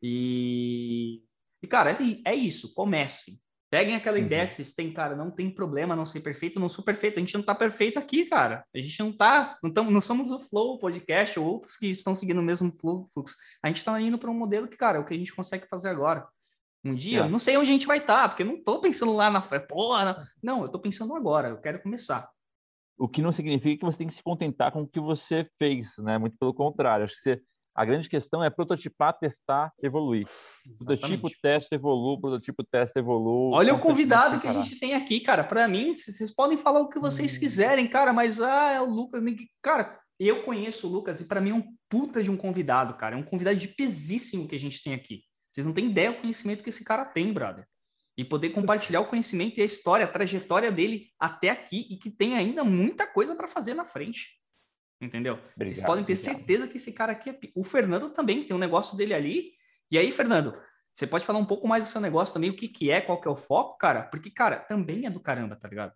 E, e cara, é, é isso, comece. Peguem aquela uhum. ideia que vocês têm, cara, não tem problema não ser perfeito, não sou perfeito. A gente não tá perfeito aqui, cara. A gente não tá, não, tamo, não somos o Flow Podcast ou outros que estão seguindo o mesmo fluxo. A gente tá indo para um modelo que, cara, é o que a gente consegue fazer agora. Um dia, é. não sei onde a gente vai estar, tá, porque eu não tô pensando lá na porra. Não, eu tô pensando agora, eu quero começar. O que não significa que você tem que se contentar com o que você fez, né? Muito pelo contrário. Acho que você a grande questão é prototipar, testar, evoluir. Exatamente. Prototipo, testa, evolui, prototipo, testa, evolui. Olha o convidado que a gente tem aqui, cara. Para mim, vocês podem falar o que vocês hum. quiserem, cara, mas ah, é o Lucas. Cara, eu conheço o Lucas e para mim é um puta de um convidado, cara. É um convidado de pesíssimo que a gente tem aqui. Vocês não têm ideia do conhecimento que esse cara tem, brother. E poder compartilhar o conhecimento e a história, a trajetória dele até aqui e que tem ainda muita coisa para fazer na frente. Entendeu? Obrigado, Vocês podem ter obrigado. certeza que esse cara aqui é. O Fernando também tem um negócio dele ali. E aí, Fernando, você pode falar um pouco mais do seu negócio também, o que, que é, qual que é o foco, cara? Porque, cara, também é do caramba, tá ligado?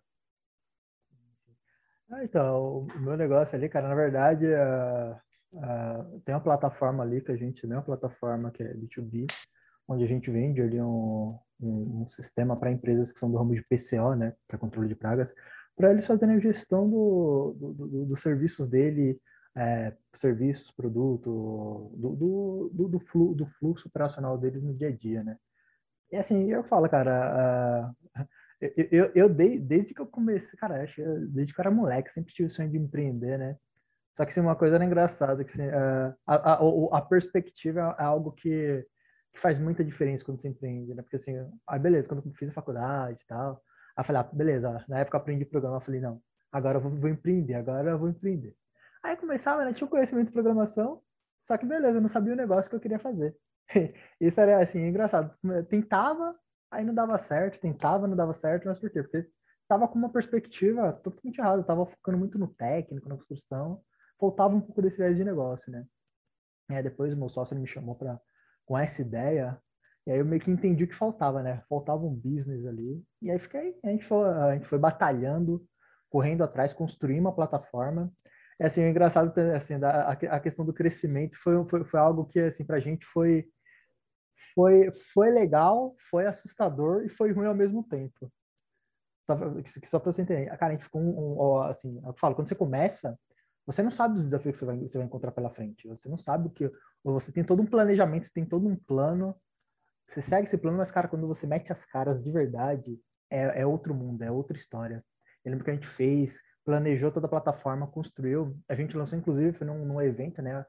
Ah, então, o meu negócio ali, cara, na verdade, uh, uh, tem uma plataforma ali que a gente, né, uma plataforma que é B2B, onde a gente vende ali um, um, um sistema para empresas que são do ramo de PCO, né, para controle de pragas, para eles fazerem a gestão do, do, do, dos serviços dele, é, serviços, produto, do, do, do, flu, do fluxo operacional deles no dia a dia, né? E assim, eu falo, cara, uh, *laughs* eu, eu, eu desde que eu comecei, cara, acho, desde que eu era moleque, sempre tive o sonho de empreender, né? Só que assim, uma coisa era engraçada, que assim, uh, a, a, a, perspectiva é algo que, que faz muita diferença quando você empreende, né? Porque assim, aí beleza, quando eu fiz a faculdade e tal, Aí eu falei, ah, beleza, na época eu aprendi programa, eu falei, não, agora eu vou, vou empreender, agora eu vou empreender. Aí começava, né, tinha um conhecimento de programação, só que beleza, eu não sabia o negócio que eu queria fazer. *laughs* Isso era assim, engraçado. Tentava, aí não dava certo, tentava, não dava certo, mas por quê? Porque tava com uma perspectiva totalmente errada, tava focando muito no técnico, na construção, faltava um pouco desse viés de negócio, né? Aí depois o meu sócio me chamou para com essa ideia, e aí eu meio que entendi o que faltava, né? Faltava um business ali. E aí fiquei, a gente foi, a gente foi batalhando, correndo atrás, construir uma plataforma. É assim, é engraçado, assim, a, a questão do crescimento foi, foi, foi algo que, assim, pra gente foi, foi, foi legal, foi assustador e foi ruim ao mesmo tempo. Só, só pra você entender. Cara, a gente ficou um, um, assim, eu falo, quando você começa, você não sabe os desafios que você vai, você vai encontrar pela frente. Você não sabe o que. Você tem todo um planejamento, você tem todo um plano. Você segue esse plano, mas, cara, quando você mete as caras de verdade, é, é outro mundo, é outra história. Eu lembro que a gente fez, planejou toda a plataforma, construiu. A gente lançou, inclusive, foi num, num evento, né?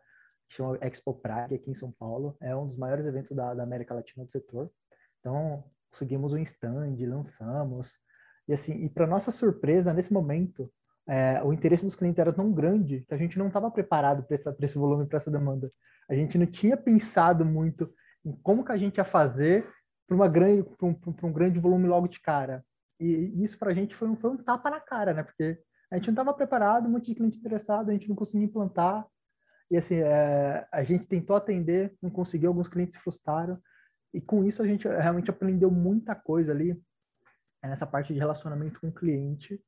Que chama Expo Prague, aqui em São Paulo. É um dos maiores eventos da, da América Latina do setor. Então, conseguimos um stand, lançamos. E assim, e para nossa surpresa, nesse momento, é, o interesse dos clientes era tão grande que a gente não estava preparado para esse volume, para essa demanda. A gente não tinha pensado muito em como que a gente ia fazer para um, um grande volume logo de cara. E isso para a gente foi um, foi um tapa na cara, né? Porque a gente não estava preparado, um monte de cliente interessado, a gente não conseguia implantar. E assim, é, a gente tentou atender, não conseguiu, alguns clientes se frustraram. E com isso a gente realmente aprendeu muita coisa ali é, nessa parte de relacionamento com o cliente.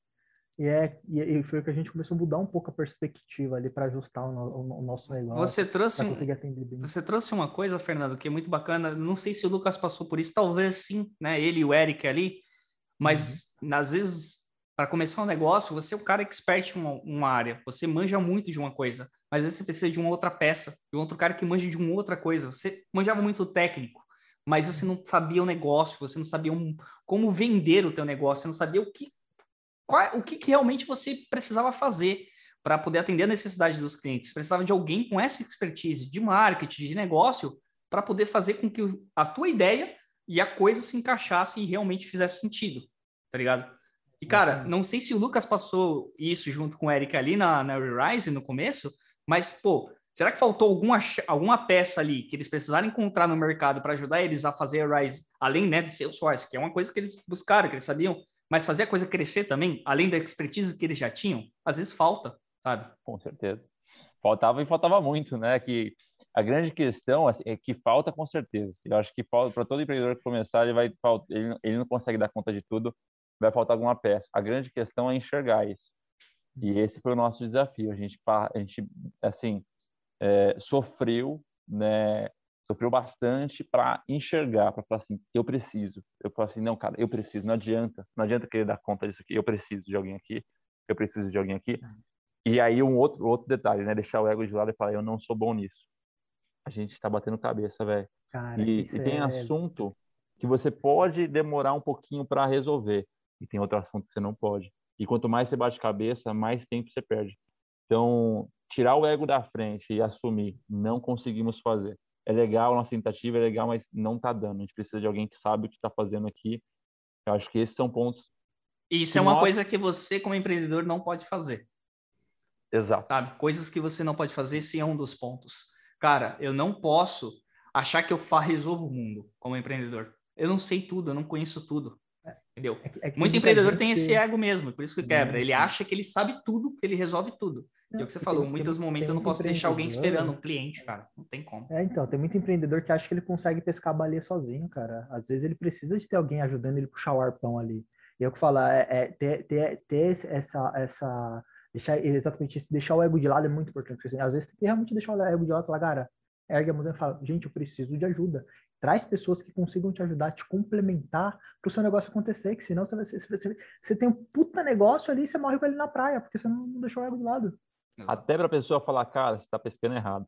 E, é, e foi que a gente começou a mudar um pouco a perspectiva ali para ajustar o, o, o, nosso negócio. Você trouxe, um, você trouxe uma coisa, Fernando, que é muito bacana. Não sei se o Lucas passou por isso, talvez sim, né? Ele e o Eric ali. Mas, uhum. às vezes, para começar um negócio, você é o cara expert em uma, uma, área, você manja muito de uma coisa, mas às vezes você precisa de uma outra peça, de um outro cara que manja de uma outra coisa. Você manjava muito técnico, mas você não sabia o negócio, você não sabia um, como vender o teu negócio, você não sabia o que, qual, o que, que realmente você precisava fazer para poder atender a necessidade dos clientes. Precisava de alguém com essa expertise de marketing, de negócio, para poder fazer com que a tua ideia e a coisa se encaixasse e realmente fizesse sentido tá ligado? E, cara, não sei se o Lucas passou isso junto com o Eric ali na, na Rise no começo, mas, pô, será que faltou alguma, alguma peça ali que eles precisaram encontrar no mercado para ajudar eles a fazer a Rise, além né, de Salesforce, que é uma coisa que eles buscaram, que eles sabiam, mas fazer a coisa crescer também, além da expertise que eles já tinham? Às vezes falta, sabe? Com certeza. Faltava e faltava muito, né? Que a grande questão assim, é que falta com certeza. Eu acho que para todo empreendedor que começar, ele vai ele, ele não consegue dar conta de tudo vai faltar alguma peça. A grande questão é enxergar isso. E esse foi o nosso desafio. A gente, a gente assim, é, sofreu, né? Sofreu bastante para enxergar, para falar assim, eu preciso. Eu falo assim, não, cara, eu preciso. Não adianta, não adianta querer dar conta disso aqui. Eu preciso de alguém aqui. Eu preciso de alguém aqui. E aí um outro outro detalhe, né? Deixar o ego de lado e falar, eu não sou bom nisso. A gente está batendo cabeça, velho. E, e tem é... assunto que você pode demorar um pouquinho para resolver e tem outro assunto que você não pode. E quanto mais você bate cabeça, mais tempo você perde. Então, tirar o ego da frente e assumir, não conseguimos fazer. É legal, nossa tentativa é legal, mas não está dando. A gente precisa de alguém que sabe o que está fazendo aqui. Eu acho que esses são pontos. Isso é uma nós... coisa que você, como empreendedor, não pode fazer. Exato. Sabe? Coisas que você não pode fazer, esse é um dos pontos. Cara, eu não posso achar que eu resolvo o mundo como empreendedor. Eu não sei tudo, eu não conheço tudo. Entendeu? É, é Muito empreendedor tem esse ego mesmo, por isso que quebra. Ele acha que ele sabe tudo, que ele resolve tudo. E é o que você falou, em muitos momentos eu não posso deixar alguém esperando, um cliente, cara. Não tem como. É, então, tem muito empreendedor que acha que ele consegue pescar a baleia sozinho, cara. Às vezes ele precisa de ter alguém ajudando ele a puxar o arpão ali. E eu que falar, é, é, ter, ter, ter essa, essa. Deixar exatamente isso, deixar o ego de lado é muito importante. Assim, às vezes tem que realmente deixar o ego de lado e falar, cara, ergue a mão e fala, gente, eu preciso de ajuda. Traz pessoas que consigam te ajudar, te complementar para o seu negócio acontecer, que senão você, vai, você, você tem um puta negócio ali e você morre com ele na praia, porque você não deixou o ego de lado. Até para a pessoa falar, cara, você está pescando errado.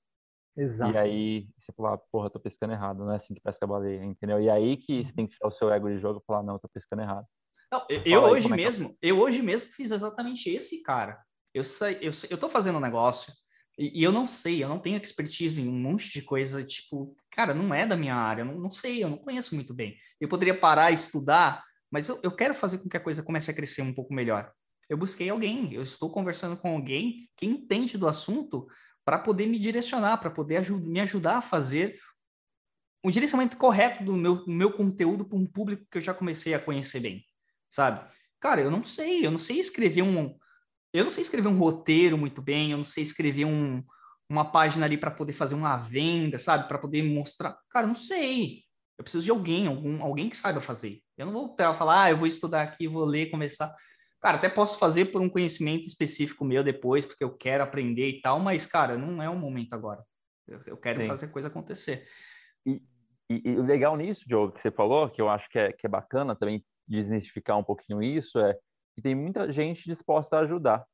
Exato. E aí você falar, porra, tô pescando errado, não é assim que pesca baleia, entendeu? E aí que você tem que tirar o seu ego de jogo e falar, não, tô pescando errado. Não, eu, eu hoje é, é mesmo, eu hoje mesmo fiz exatamente esse, cara. Eu, sei, eu, eu tô fazendo um negócio, e, e, eu não sei, eu não tenho expertise em um monte de coisa, tipo, cara, não é da minha área, eu não, não sei, eu não conheço muito bem. Eu poderia parar e estudar, mas eu, eu quero fazer com que a coisa comece a crescer um pouco melhor. Eu busquei alguém, eu estou conversando com alguém que entende do assunto para poder me direcionar, para poder me ajudar a fazer um direcionamento correto do meu, meu conteúdo para um público que eu já comecei a conhecer bem, sabe? Cara, eu não sei, eu não sei escrever um, eu não sei escrever um roteiro muito bem, eu não sei escrever um, uma página ali para poder fazer uma venda, sabe? Para poder mostrar. Cara, eu não sei. Eu preciso de alguém, algum, alguém que saiba fazer. Eu não vou falar, ah, eu vou estudar aqui, vou ler, começar. Cara, até posso fazer por um conhecimento específico meu depois, porque eu quero aprender e tal, mas, cara, não é o momento agora. Eu, eu quero Sim. fazer a coisa acontecer. E, e, o legal nisso, Diogo, que você falou, que eu acho que é, que é bacana também desmistificar um pouquinho isso, é que tem muita gente disposta a ajudar.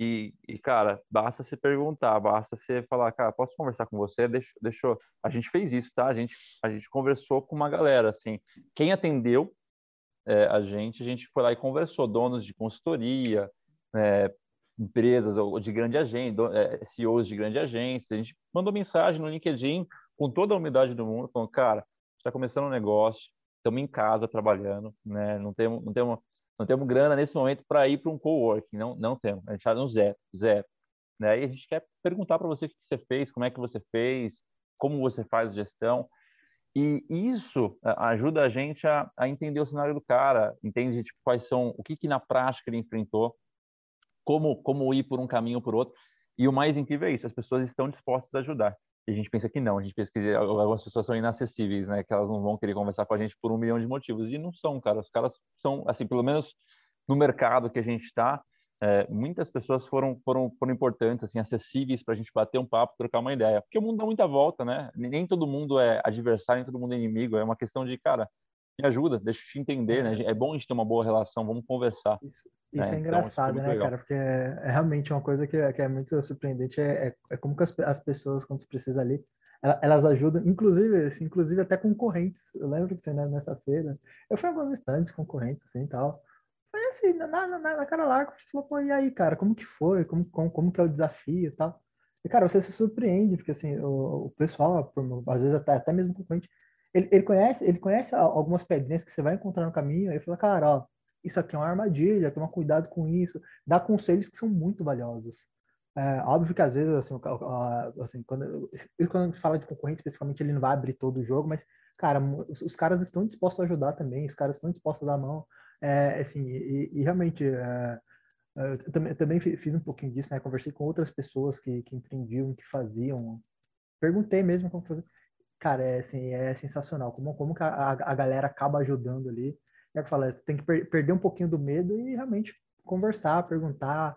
E, e, cara, basta você perguntar, basta você falar, cara, posso conversar com você? Deixa, deixou. A gente fez isso, tá? A gente, a gente conversou com uma galera, assim. Quem atendeu é, a gente, a gente foi lá e conversou, donos de consultoria, é, empresas de grande agência, é, CEOs de grande agência. A gente mandou mensagem no LinkedIn com toda a humildade do mundo, falando, cara, está começando um negócio, estamos em casa trabalhando, né? Não temos, não temos, não temos grana nesse momento para ir para um coworking, não, não temos. A gente está no zero, zero. Né? E a gente quer perguntar para você o que você fez, como é que você fez, como você faz gestão. E isso ajuda a gente a, a entender o cenário do cara, entende tipo, quais são, o que, que na prática ele enfrentou, como, como ir por um caminho ou por outro. E o mais incrível é isso, as pessoas estão dispostas a ajudar. E a gente pensa que não, a gente pensa que algumas pessoas são inacessíveis, né? Que elas não vão querer conversar com a gente por um milhão de motivos. E não são, cara. Os caras são, assim, pelo menos no mercado que a gente está, é, muitas pessoas foram, foram, foram importantes, assim, acessíveis para a gente bater um papo, trocar uma ideia. Porque o mundo dá muita volta, né? Nem todo mundo é adversário, nem todo mundo é inimigo. É uma questão de, cara, me ajuda, deixa eu te entender, né? É bom a gente ter uma boa relação, vamos conversar. Isso, isso né? é engraçado, então, isso é né, cara? Porque é, é, realmente uma coisa que, que é muito surpreendente, é, é, é como que as, as, pessoas, quando se precisa ali, elas ajudam, inclusive, assim, inclusive até concorrentes. Eu lembro que você, né, nessa feira, eu fui em algumas estandes concorrentes, assim, e tal. Foi assim, na, na, na cara larga, falou, pô, e aí, cara, como que foi? Como, como, como que é o desafio e tal? E, cara, você se surpreende, porque, assim, o, o pessoal, às vezes até, até mesmo concorrente, ele, ele, conhece, ele conhece algumas pedrinhas que você vai encontrar no caminho, aí fala, cara, ó, isso aqui é uma armadilha, toma cuidado com isso, dá conselhos que são muito valiosos. É, óbvio que às vezes, assim, assim quando, quando fala de concorrente, especificamente, ele não vai abrir todo o jogo, mas, cara, os, os caras estão dispostos a ajudar também, os caras estão dispostos a dar a mão, é, assim, e, e realmente, é, é eu também, também fiz um pouquinho disso, né, conversei com outras pessoas que, que empreendiam, que faziam, perguntei mesmo como fazer, cara, é, assim, é sensacional. Como, como a, a galera acaba ajudando ali. É que fala, você tem que per perder um pouquinho do medo e realmente conversar, perguntar.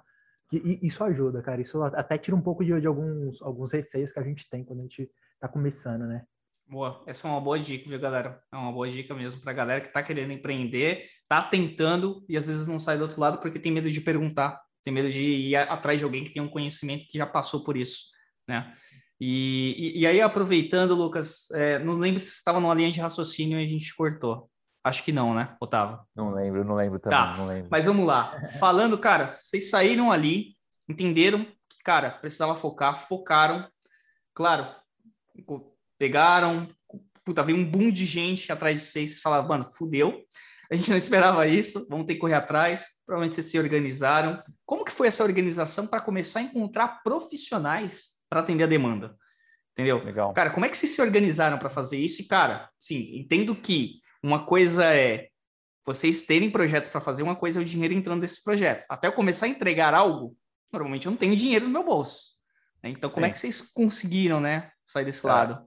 E, e, isso ajuda, cara. Isso até tira um pouco de, de, alguns, alguns receios que a gente tem quando a gente tá começando, né? Boa, essa é uma boa dica, viu, galera? É uma boa dica mesmo para galera que tá querendo empreender, tá tentando e às vezes não sai do outro lado porque tem medo de perguntar, tem medo de ir atrás de alguém que tem um conhecimento que já passou por isso, né? E, e, e aí, aproveitando, Lucas, é, não lembro se estava numa linha de raciocínio e a gente cortou. Acho que não, né, Otávio? Não lembro, não lembro também, tá, não lembro. Mas vamos lá. Falando, cara, vocês saíram ali, entenderam que, cara, precisava focar, focaram. Claro, pegaram, puta, veio um boom de gente atrás de vocês, vocês falaram, mano, fudeu. A gente não esperava isso, vamos ter que correr atrás. Provavelmente vocês se organizaram. Como que foi essa organização para começar a encontrar profissionais para atender a demanda. Entendeu? Legal. Cara, como é que vocês se organizaram para fazer isso? E, cara, sim, entendo que uma coisa é vocês terem projetos para fazer, uma coisa é o dinheiro entrando nesses projetos. Até eu começar a entregar algo, normalmente eu não tenho dinheiro no meu bolso. Né? Então, como é sim. é que vocês conseguiram, né, sair desse lado?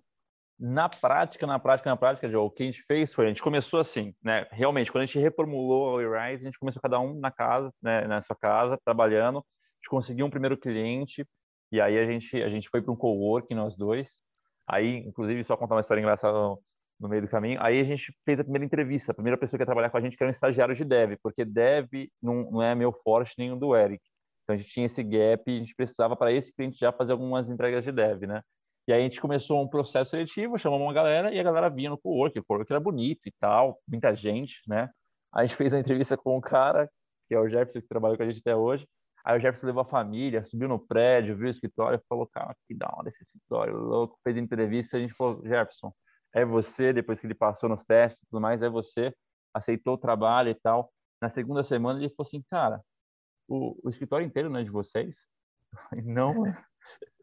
Na prática, na prática, na prática, Joe, o que a gente fez foi, a gente começou assim, né? Realmente, quando a gente reformulou a WeRise, a gente começou cada um na casa, né, na sua casa, trabalhando. A gente conseguiu um primeiro cliente, e aí a gente, a gente foi para um coworking, nós dois. Aí, inclusive, só contar uma história engraçada no, no, meio do caminho. Aí a gente fez a primeira entrevista. A primeira pessoa que ia trabalhar com a gente que era um estagiário de dev, porque dev não, não é meu forte o do Eric. Então a gente tinha esse gap a gente precisava para esse cliente já fazer algumas entregas de dev, né? E aí a gente começou um processo seletivo, chamamos uma galera e a galera vinha no coworking. O coworking era bonito e tal, muita gente, né? A gente fez a entrevista com um cara, que é o Jefferson, que trabalha com a gente até hoje. Aí o Jefferson levou a família, subiu no prédio, viu o escritório, falou, cara, que da hora esse escritório louco. Fez entrevista, a gente falou, Jefferson, é você, depois que ele passou nos testes e tudo mais, é você, aceitou o trabalho e tal. Na segunda semana ele falou assim, cara, o, o escritório inteiro não é de vocês? *laughs* Não,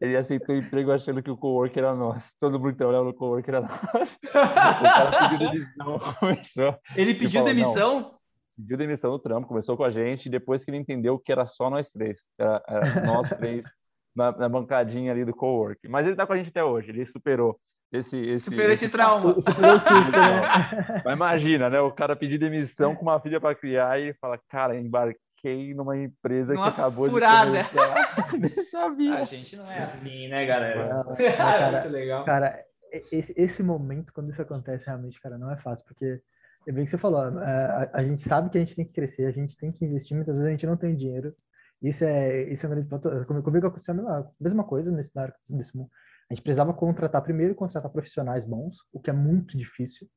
ele aceitou o emprego achando que o coworker era nosso. Todo mundo que trabalhava no coworker era nosso. *laughs* o cara pediu demissão, *laughs* começou. Ele pediu falou, demissão? Pediu demissão do trampo, começou com a gente, depois que ele entendeu que era só nós três. Era, era nós *laughs* três na, na, bancadinha ali do coworking. Mas ele tá com a gente até hoje, ele superou esse, esse, superou esse, esse trauma. Superou o susto, né? Mas imagina, né? O cara pedir demissão com uma filha para criar e fala, cara, embarquei embarquei numa empresa Numa que acabou furada. de começar. *laughs* *laughs* Nem sabia. A gente não é assim, né, galera? Não, *laughs* cara, muito legal. Cara, esse, esse momento, quando isso acontece, realmente, cara, não é fácil, porque é bem que você falou, a, a, a, gente sabe que a gente tem que crescer, a gente tem que investir, muitas vezes a gente não tem dinheiro. Isso é, isso é um grande ponto. Comigo aconteceu a mesma, coisa nesse, nesse mundo. A gente precisava contratar, primeiro, contratar profissionais bons, o que é muito difícil,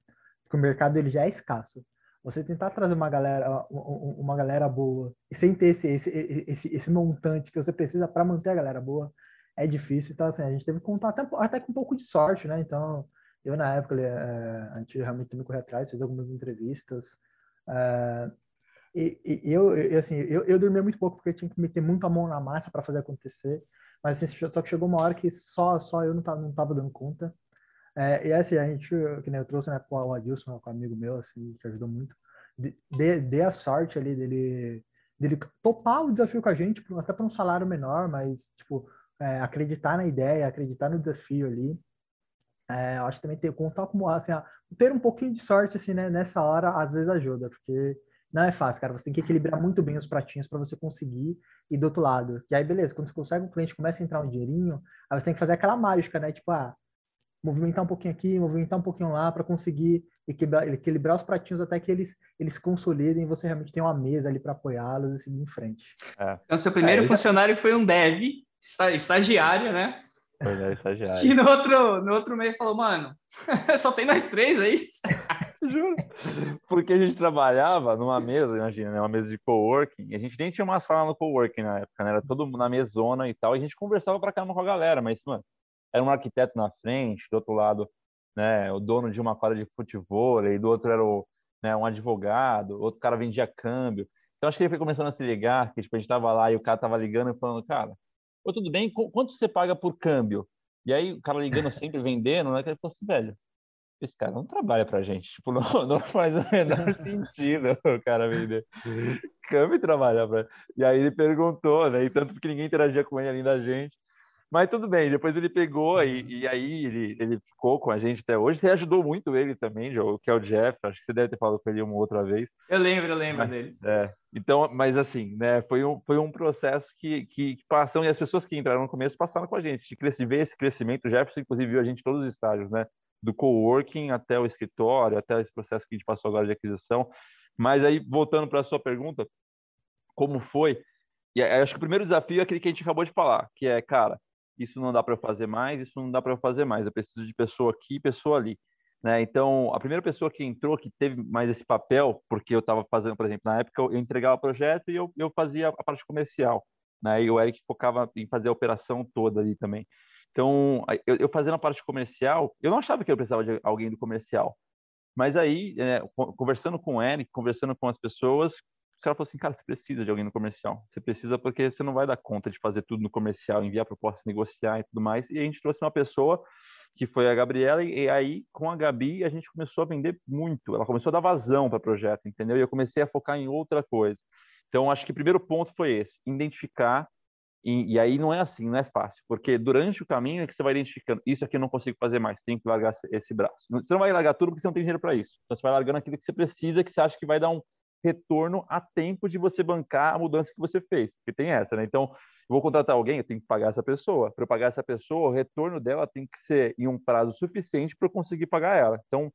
porque o mercado ele já é escasso você tentar trazer uma galera, uma galera boa, sem ter esse, esse, esse, esse montante que você precisa para manter a galera boa, é difícil. Então, assim, a gente teve que contar até, até com um pouco de sorte, né? Então, eu, na época, é, a gente realmente que correr atrás, fez algumas entrevistas. É, e, e eu, eu, assim, eu, eu dormia muito pouco porque eu tinha que meter muito a mão na massa para fazer acontecer. Mas assim, só que chegou uma hora que só, só eu não tava, não tava dando conta. É, e assim, a gente, que nem eu trouxe, né, o Adilson, com um amigo meu, assim, que ajudou muito, dê, a sorte ali dele, dele topar o desafio com a gente, até para um salário menor, mas, tipo, é, acreditar na ideia, acreditar no desafio ali. É, eu acho que também ter, contar como, assim, ter um pouquinho de sorte, assim, né, nessa hora, às vezes ajuda, porque não é fácil, cara. Você tem que equilibrar muito bem os pratinhos para você conseguir ir do outro lado. E aí, beleza, quando você consegue, o cliente começa a entrar um dinheirinho, aí você tem que fazer aquela mágica, né? Tipo, ah, movimentar um pouquinho aqui, movimentar um pouquinho lá para conseguir equilibrar, equilibrar, os pratinhos até que eles eles consolidem e você realmente tem uma mesa ali para apoiá-los e seguir em frente. É. Então, seu primeiro é, funcionário foi um dev, estagiário, né? Foi, né, estagiário. E no outro, no outro meio falou, mano, *laughs* só tem nós três, é isso? *laughs* Juro. Porque a gente trabalhava numa mesa, imagina, né, uma mesa de coworking, e a gente nem tinha uma sala no coworking na época, né? Era todo na mesona e tal, e a gente conversava pra caramba com a galera, mas, mano, era um arquiteto na frente, do outro lado, né, o dono de uma quadra de futebol, e do outro era o, né, um advogado, outro cara vendia câmbio. Então acho que ele foi começando a se ligar, que tipo, a gente estava lá e o cara estava ligando e falando, cara, Ô, tudo bem, quanto você paga por câmbio? E aí o cara ligando sempre, *laughs* vendendo, né, que ele falou assim, velho, esse cara não trabalha pra gente, tipo, não, *laughs* não faz o menor *laughs* sentido o cara vender. Câmbio e trabalhar pra... E aí ele perguntou, né, e tanto que ninguém interagia com ele além da gente, mas tudo bem, depois ele pegou e, uhum. e aí ele, ele ficou com a gente até hoje. Você ajudou muito ele também, Joe, que é o Jeff. Acho que você deve ter falado com ele uma outra vez. Eu lembro, eu lembro mas, dele. É, então, mas assim, né, foi um, foi um processo que, que, que passam, e as pessoas que entraram no começo passaram com a gente, de crescer, ver esse crescimento. O Jefferson, inclusive, viu a gente em todos os estágios, né? Do coworking até o escritório, até esse processo que a gente passou agora de aquisição. Mas aí, voltando para a sua pergunta, como foi? E acho que o primeiro desafio é aquele que a gente acabou de falar, que é, cara, isso não dá para eu fazer mais, isso não dá para eu fazer mais, eu preciso de pessoa aqui, pessoa ali. Né? Então, a primeira pessoa que entrou, que teve mais esse papel, porque eu estava fazendo, por exemplo, na época eu entregava o projeto e eu, eu fazia a parte comercial, né? e o Eric focava em fazer a operação toda ali também. Então, eu, eu fazendo a parte comercial, eu não achava que eu precisava de alguém do comercial, mas aí, é, conversando com o Eric, conversando com as pessoas, cara falou assim, cara, você precisa de alguém no comercial. Você precisa porque você não vai dar conta de fazer tudo no comercial, enviar propostas, negociar e tudo mais. E a gente trouxe uma pessoa que foi a Gabriela, e aí com a Gabi a gente começou a vender muito. Ela começou a dar vazão para o projeto, entendeu? E eu comecei a focar em outra coisa. Então, acho que o primeiro ponto foi esse: identificar. E, e, aí não é assim, não é fácil, porque durante o caminho é que você vai identificando, isso aqui eu não consigo fazer mais, tem que largar esse braço. Você não vai largar tudo porque você não tem dinheiro para isso. Então, você vai largando aquilo que você precisa, que você acha que vai dar um, retorno a tempo de você bancar a mudança que você fez, que tem essa, né? Então, eu vou contratar alguém, eu tenho que pagar essa pessoa. Para eu pagar essa pessoa, o retorno dela tem que ser em um prazo suficiente para eu conseguir pagar ela. Então,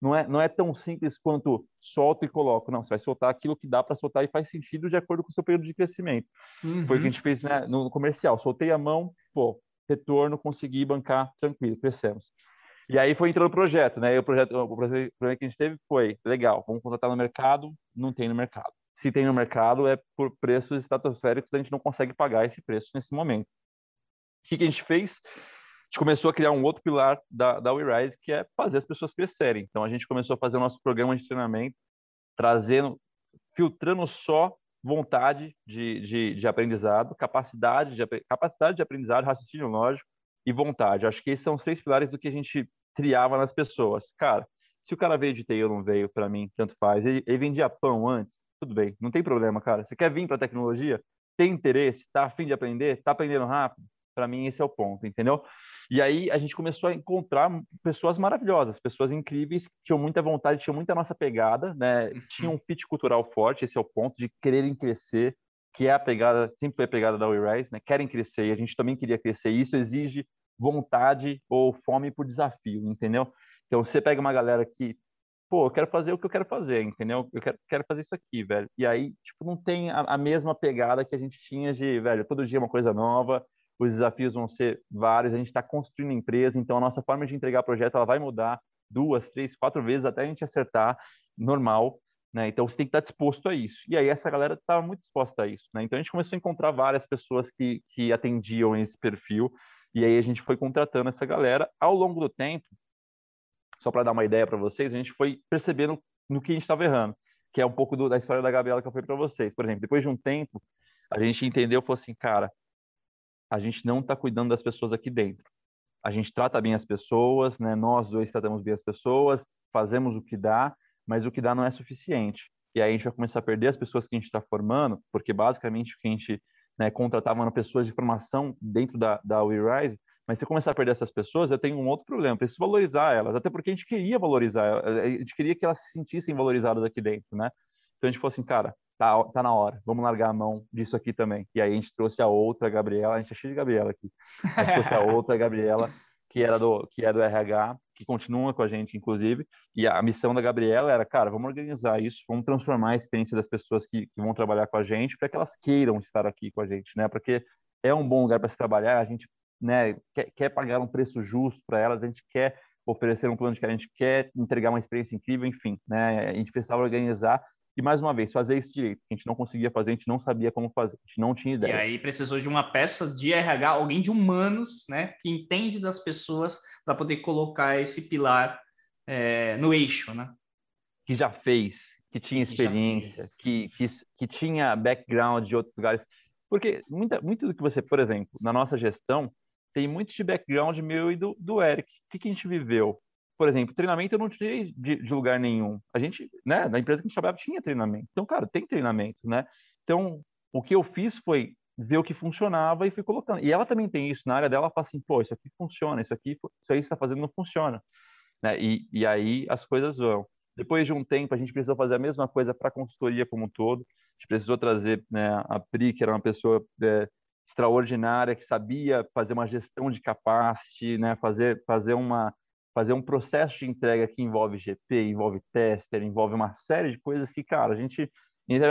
não é, não é tão simples quanto solto e coloco. Não, você vai soltar aquilo que dá para soltar e faz sentido de acordo com o seu período de crescimento. Uhum. Foi o que a gente fez né, no comercial. Soltei a mão, pô, retorno, consegui bancar, tranquilo, crescemos. E aí foi entrando o projeto, né? E o projeto, o projeto que a gente teve foi, legal, vamos contratar no mercado, não tem no mercado. Se tem no mercado, é por preços estratosféricos, a gente não consegue pagar esse preço nesse momento. O que, que a gente fez? A gente começou a criar um outro pilar da, da WeRise, que é fazer as pessoas crescerem. Então, a gente começou a fazer o nosso programa de treinamento, trazendo, filtrando só vontade de, de, de aprendizado, capacidade de, capacidade de aprendizado, raciocínio lógico e vontade. Acho que esses são os três pilares do que a gente triava nas pessoas. Cara, se o cara veio de TI ou não veio, para mim, tanto faz. Ele, ele, vendia pão antes, tudo bem, não tem problema, cara. Você quer vir para tecnologia? Tem interesse? Tá afim de aprender? Tá aprendendo rápido? Para mim, esse é o ponto, entendeu? E aí a gente começou a encontrar pessoas maravilhosas, pessoas incríveis, que tinham muita vontade, tinham muita nossa pegada, né? Uhum. Tinham um fit cultural forte, esse é o ponto, de quererem crescer, que é a pegada, sempre foi a pegada da WeRise, né? Querem crescer e a gente também queria crescer. E isso exige vontade ou fome por desafio, entendeu? Então você pega uma galera que, pô, eu quero fazer o que eu quero fazer, entendeu? Eu quero, quero fazer isso aqui, velho. E aí, tipo, não tem a, a mesma pegada que a gente tinha de, velho, todo dia uma coisa nova, os desafios vão ser vários, a gente está construindo empresa, então a nossa forma de entregar projeto ela vai mudar duas, três, quatro vezes até a gente acertar normal, né? Então você tem que estar disposto a isso. E aí essa galera estava muito disposta a isso, né? Então a gente começou a encontrar várias pessoas que, que atendiam esse perfil e aí a gente foi contratando essa galera ao longo do tempo. Só para dar uma ideia para vocês, a gente foi percebendo no que a gente estava errando, que é um pouco do, da história da Gabriela que eu falei para vocês. Por exemplo, depois de um tempo, a gente entendeu, falou assim, cara, a gente não está cuidando das pessoas aqui dentro. A gente trata bem as pessoas, né? Nós dois tratamos bem as pessoas, fazemos o que dá, mas o que dá não é suficiente. E aí a gente vai começar a perder as pessoas que a gente está formando, porque basicamente o que a gente né, contratava eram pessoas de formação dentro da, da WeRise, mas se começar a perder essas pessoas, eu tenho um outro problema, preciso valorizar elas, até porque a gente queria valorizar, a gente queria que elas se sentissem valorizadas aqui dentro, né? Então a gente falou assim, cara, tá, tá na hora, vamos largar a mão disso aqui também. E aí a gente trouxe a outra Gabriela, a gente é cheio de Gabriela aqui. A gente trouxe a *laughs* outra Gabriela, que era do que é do RH, que continua com a gente, inclusive. E a missão da Gabriela era, cara, vamos organizar isso, vamos transformar a experiência das pessoas que, que vão trabalhar com a gente para que elas queiram estar aqui com a gente, né? Porque é um bom lugar para se trabalhar, a gente né, quer, quer pagar um preço justo para elas, a gente quer oferecer um plano de que a gente quer entregar uma experiência incrível, enfim, né? A gente precisava organizar e, mais uma vez, fazer isso direito. A gente não conseguia fazer, a gente não sabia como fazer, a gente não tinha ideia. E aí precisou de uma peça de RH, alguém de humanos, né, que entende das pessoas para poder colocar esse pilar é, no eixo, né? Que já fez, que tinha experiência, que, que, que, tinha background de outros lugares. Porque muita, muito do que você, por exemplo, na nossa gestão, tem muito de background meu e do, do Eric. O que, que a gente viveu? Por exemplo, treinamento eu não tirei de, de, lugar nenhum. A gente, né, na empresa que a gente trabalhava tinha treinamento. Então, cara, tem treinamento, né? Então, o que eu fiz foi ver o que funcionava e fui colocando. E ela também tem isso na área dela, ela fala assim, pô, isso aqui funciona, isso aqui, isso aí está fazendo não funciona, né? E, e aí as coisas vão. Depois de um tempo, a gente precisou fazer a mesma coisa para a consultoria como um todo. A gente precisou trazer né, a Pri, que era uma pessoa é, extraordinária, que sabia fazer uma gestão de capacity, né, fazer, fazer uma, fazer um processo de entrega que envolve GP, envolve tester, envolve uma série de coisas que, cara, a gente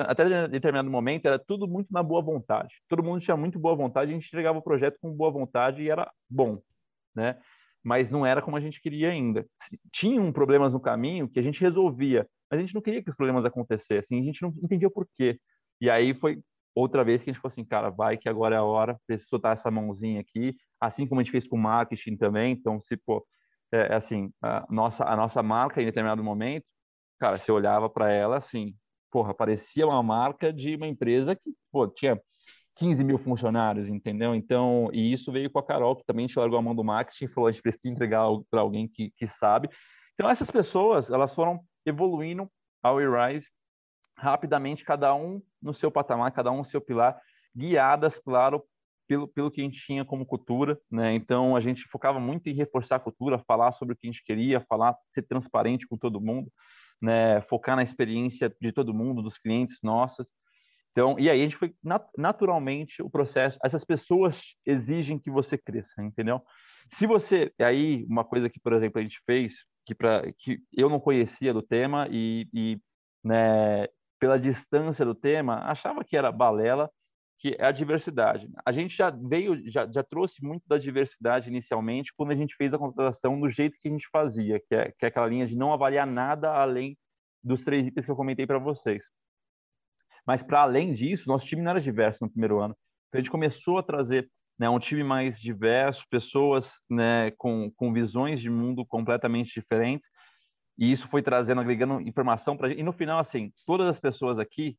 até determinado momento era tudo muito na boa vontade. Todo mundo tinha muito boa vontade, a gente entregava o projeto com boa vontade e era bom, né? Mas não era como a gente queria ainda. Tinham problemas no caminho que a gente resolvia, mas a gente não queria que os problemas acontecessem, a gente não entendia o porquê. E aí foi outra vez que a gente falou assim, cara, vai que agora é a hora, preciso soltar essa mãozinha aqui, assim como a gente fez com o marketing também, então se, pô, é, é, assim, a nossa, a nossa marca em determinado momento, cara, você olhava para ela assim, porra, parecia uma marca de uma empresa que, pô, tinha 15 mil funcionários, entendeu? Então, e isso veio com a Carol, que também te largou a mão do marketing e falou, a gente precisa entregar para alguém que, que sabe. Então, essas pessoas, elas foram evoluindo ao eRise rapidamente, cada um no seu patamar, cada um no seu pilar, guiadas, claro, pelo, pelo que a gente tinha como cultura, né? Então a gente focava muito em reforçar a cultura, falar sobre o que a gente queria, falar, ser transparente com todo mundo, né? Focar na experiência de todo mundo, dos clientes nossos. Então, e aí a gente foi naturalmente o processo. Essas pessoas exigem que você cresça, entendeu? Se você, aí uma coisa que, por exemplo, a gente fez que para que eu não conhecia do tema e, e né, pela distância do tema achava que era balela que é a diversidade. A gente já veio, já, já trouxe muito da diversidade inicialmente quando a gente fez a contratação do jeito que a gente fazia, que é, que é aquela linha de não avaliar nada além dos três itens que eu comentei para vocês. Mas para além disso, nosso time não era diverso no primeiro ano. Então a gente começou a trazer né, um time mais diverso, pessoas né, com, com visões de mundo completamente diferentes. E isso foi trazendo, agregando informação para gente. E no final, assim, todas as pessoas aqui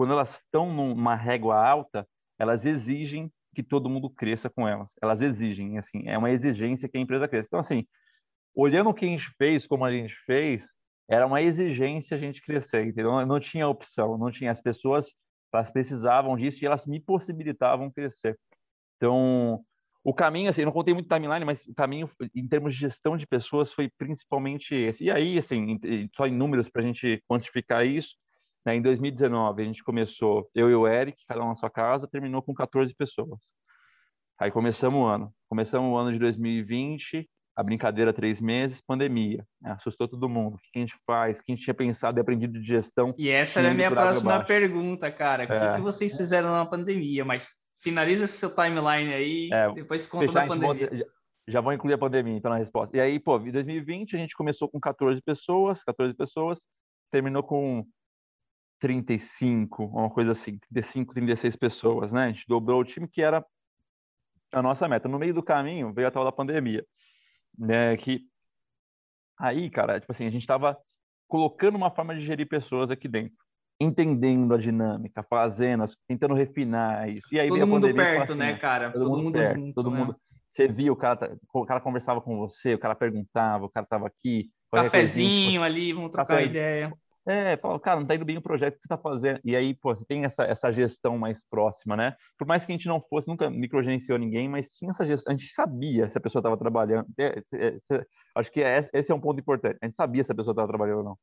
quando elas estão numa régua alta, elas exigem que todo mundo cresça com elas. Elas exigem, assim, é uma exigência que a empresa cresça. Então, assim, olhando o que a gente fez, como a gente fez, era uma exigência a gente crescer, entendeu? Não tinha opção, não tinha. As pessoas elas precisavam disso e elas me possibilitavam crescer. Então, o caminho, assim, eu não contei muito timeline, mas o caminho em termos de gestão de pessoas foi principalmente esse. E aí, assim, só em números para a gente quantificar isso, né, em 2019 a gente começou, eu e o Eric, cada um na sua casa, terminou com 14 pessoas. Aí começamos o ano. Começamos o ano de 2020, a brincadeira três meses, pandemia. Né? Assustou todo mundo. O que a gente faz? O que a gente tinha pensado e aprendido de gestão? E essa era a minha próxima pergunta, cara. O é. que, que vocês fizeram na pandemia? Mas finaliza esse seu timeline aí, é, depois conta fechar, da pandemia. já, já vou incluir a pandemia, então, na resposta. E aí, pô, em 2020 a gente começou com 14 pessoas, 14 pessoas, terminou com 35, uma coisa assim, 35, 36 pessoas, né? A gente dobrou o time, que era a nossa meta. No meio do caminho veio a tal da pandemia, né? Que aí, cara, tipo assim, a gente estava colocando uma forma de gerir pessoas aqui dentro entendendo a dinâmica, fazendo, tentando refinar isso. E aí todo mundo perto, assim, né, cara? Todo, todo mundo, mundo perto, junto, todo né? mundo. Você via o cara, tá, o cara conversava com você, o cara perguntava, o cara tava aqui. Cafezinho ali, vamos trocar café, ideia. É, fala, cara, não tá indo bem o projeto que você tá fazendo. E aí, pô, você tem essa, essa gestão mais próxima, né? Por mais que a gente não fosse, nunca microgerenciou ninguém, mas tinha essa gestão, a gente sabia se a pessoa estava trabalhando. É, é, é, acho que é, esse é um ponto importante. A gente sabia se a pessoa estava trabalhando ou não.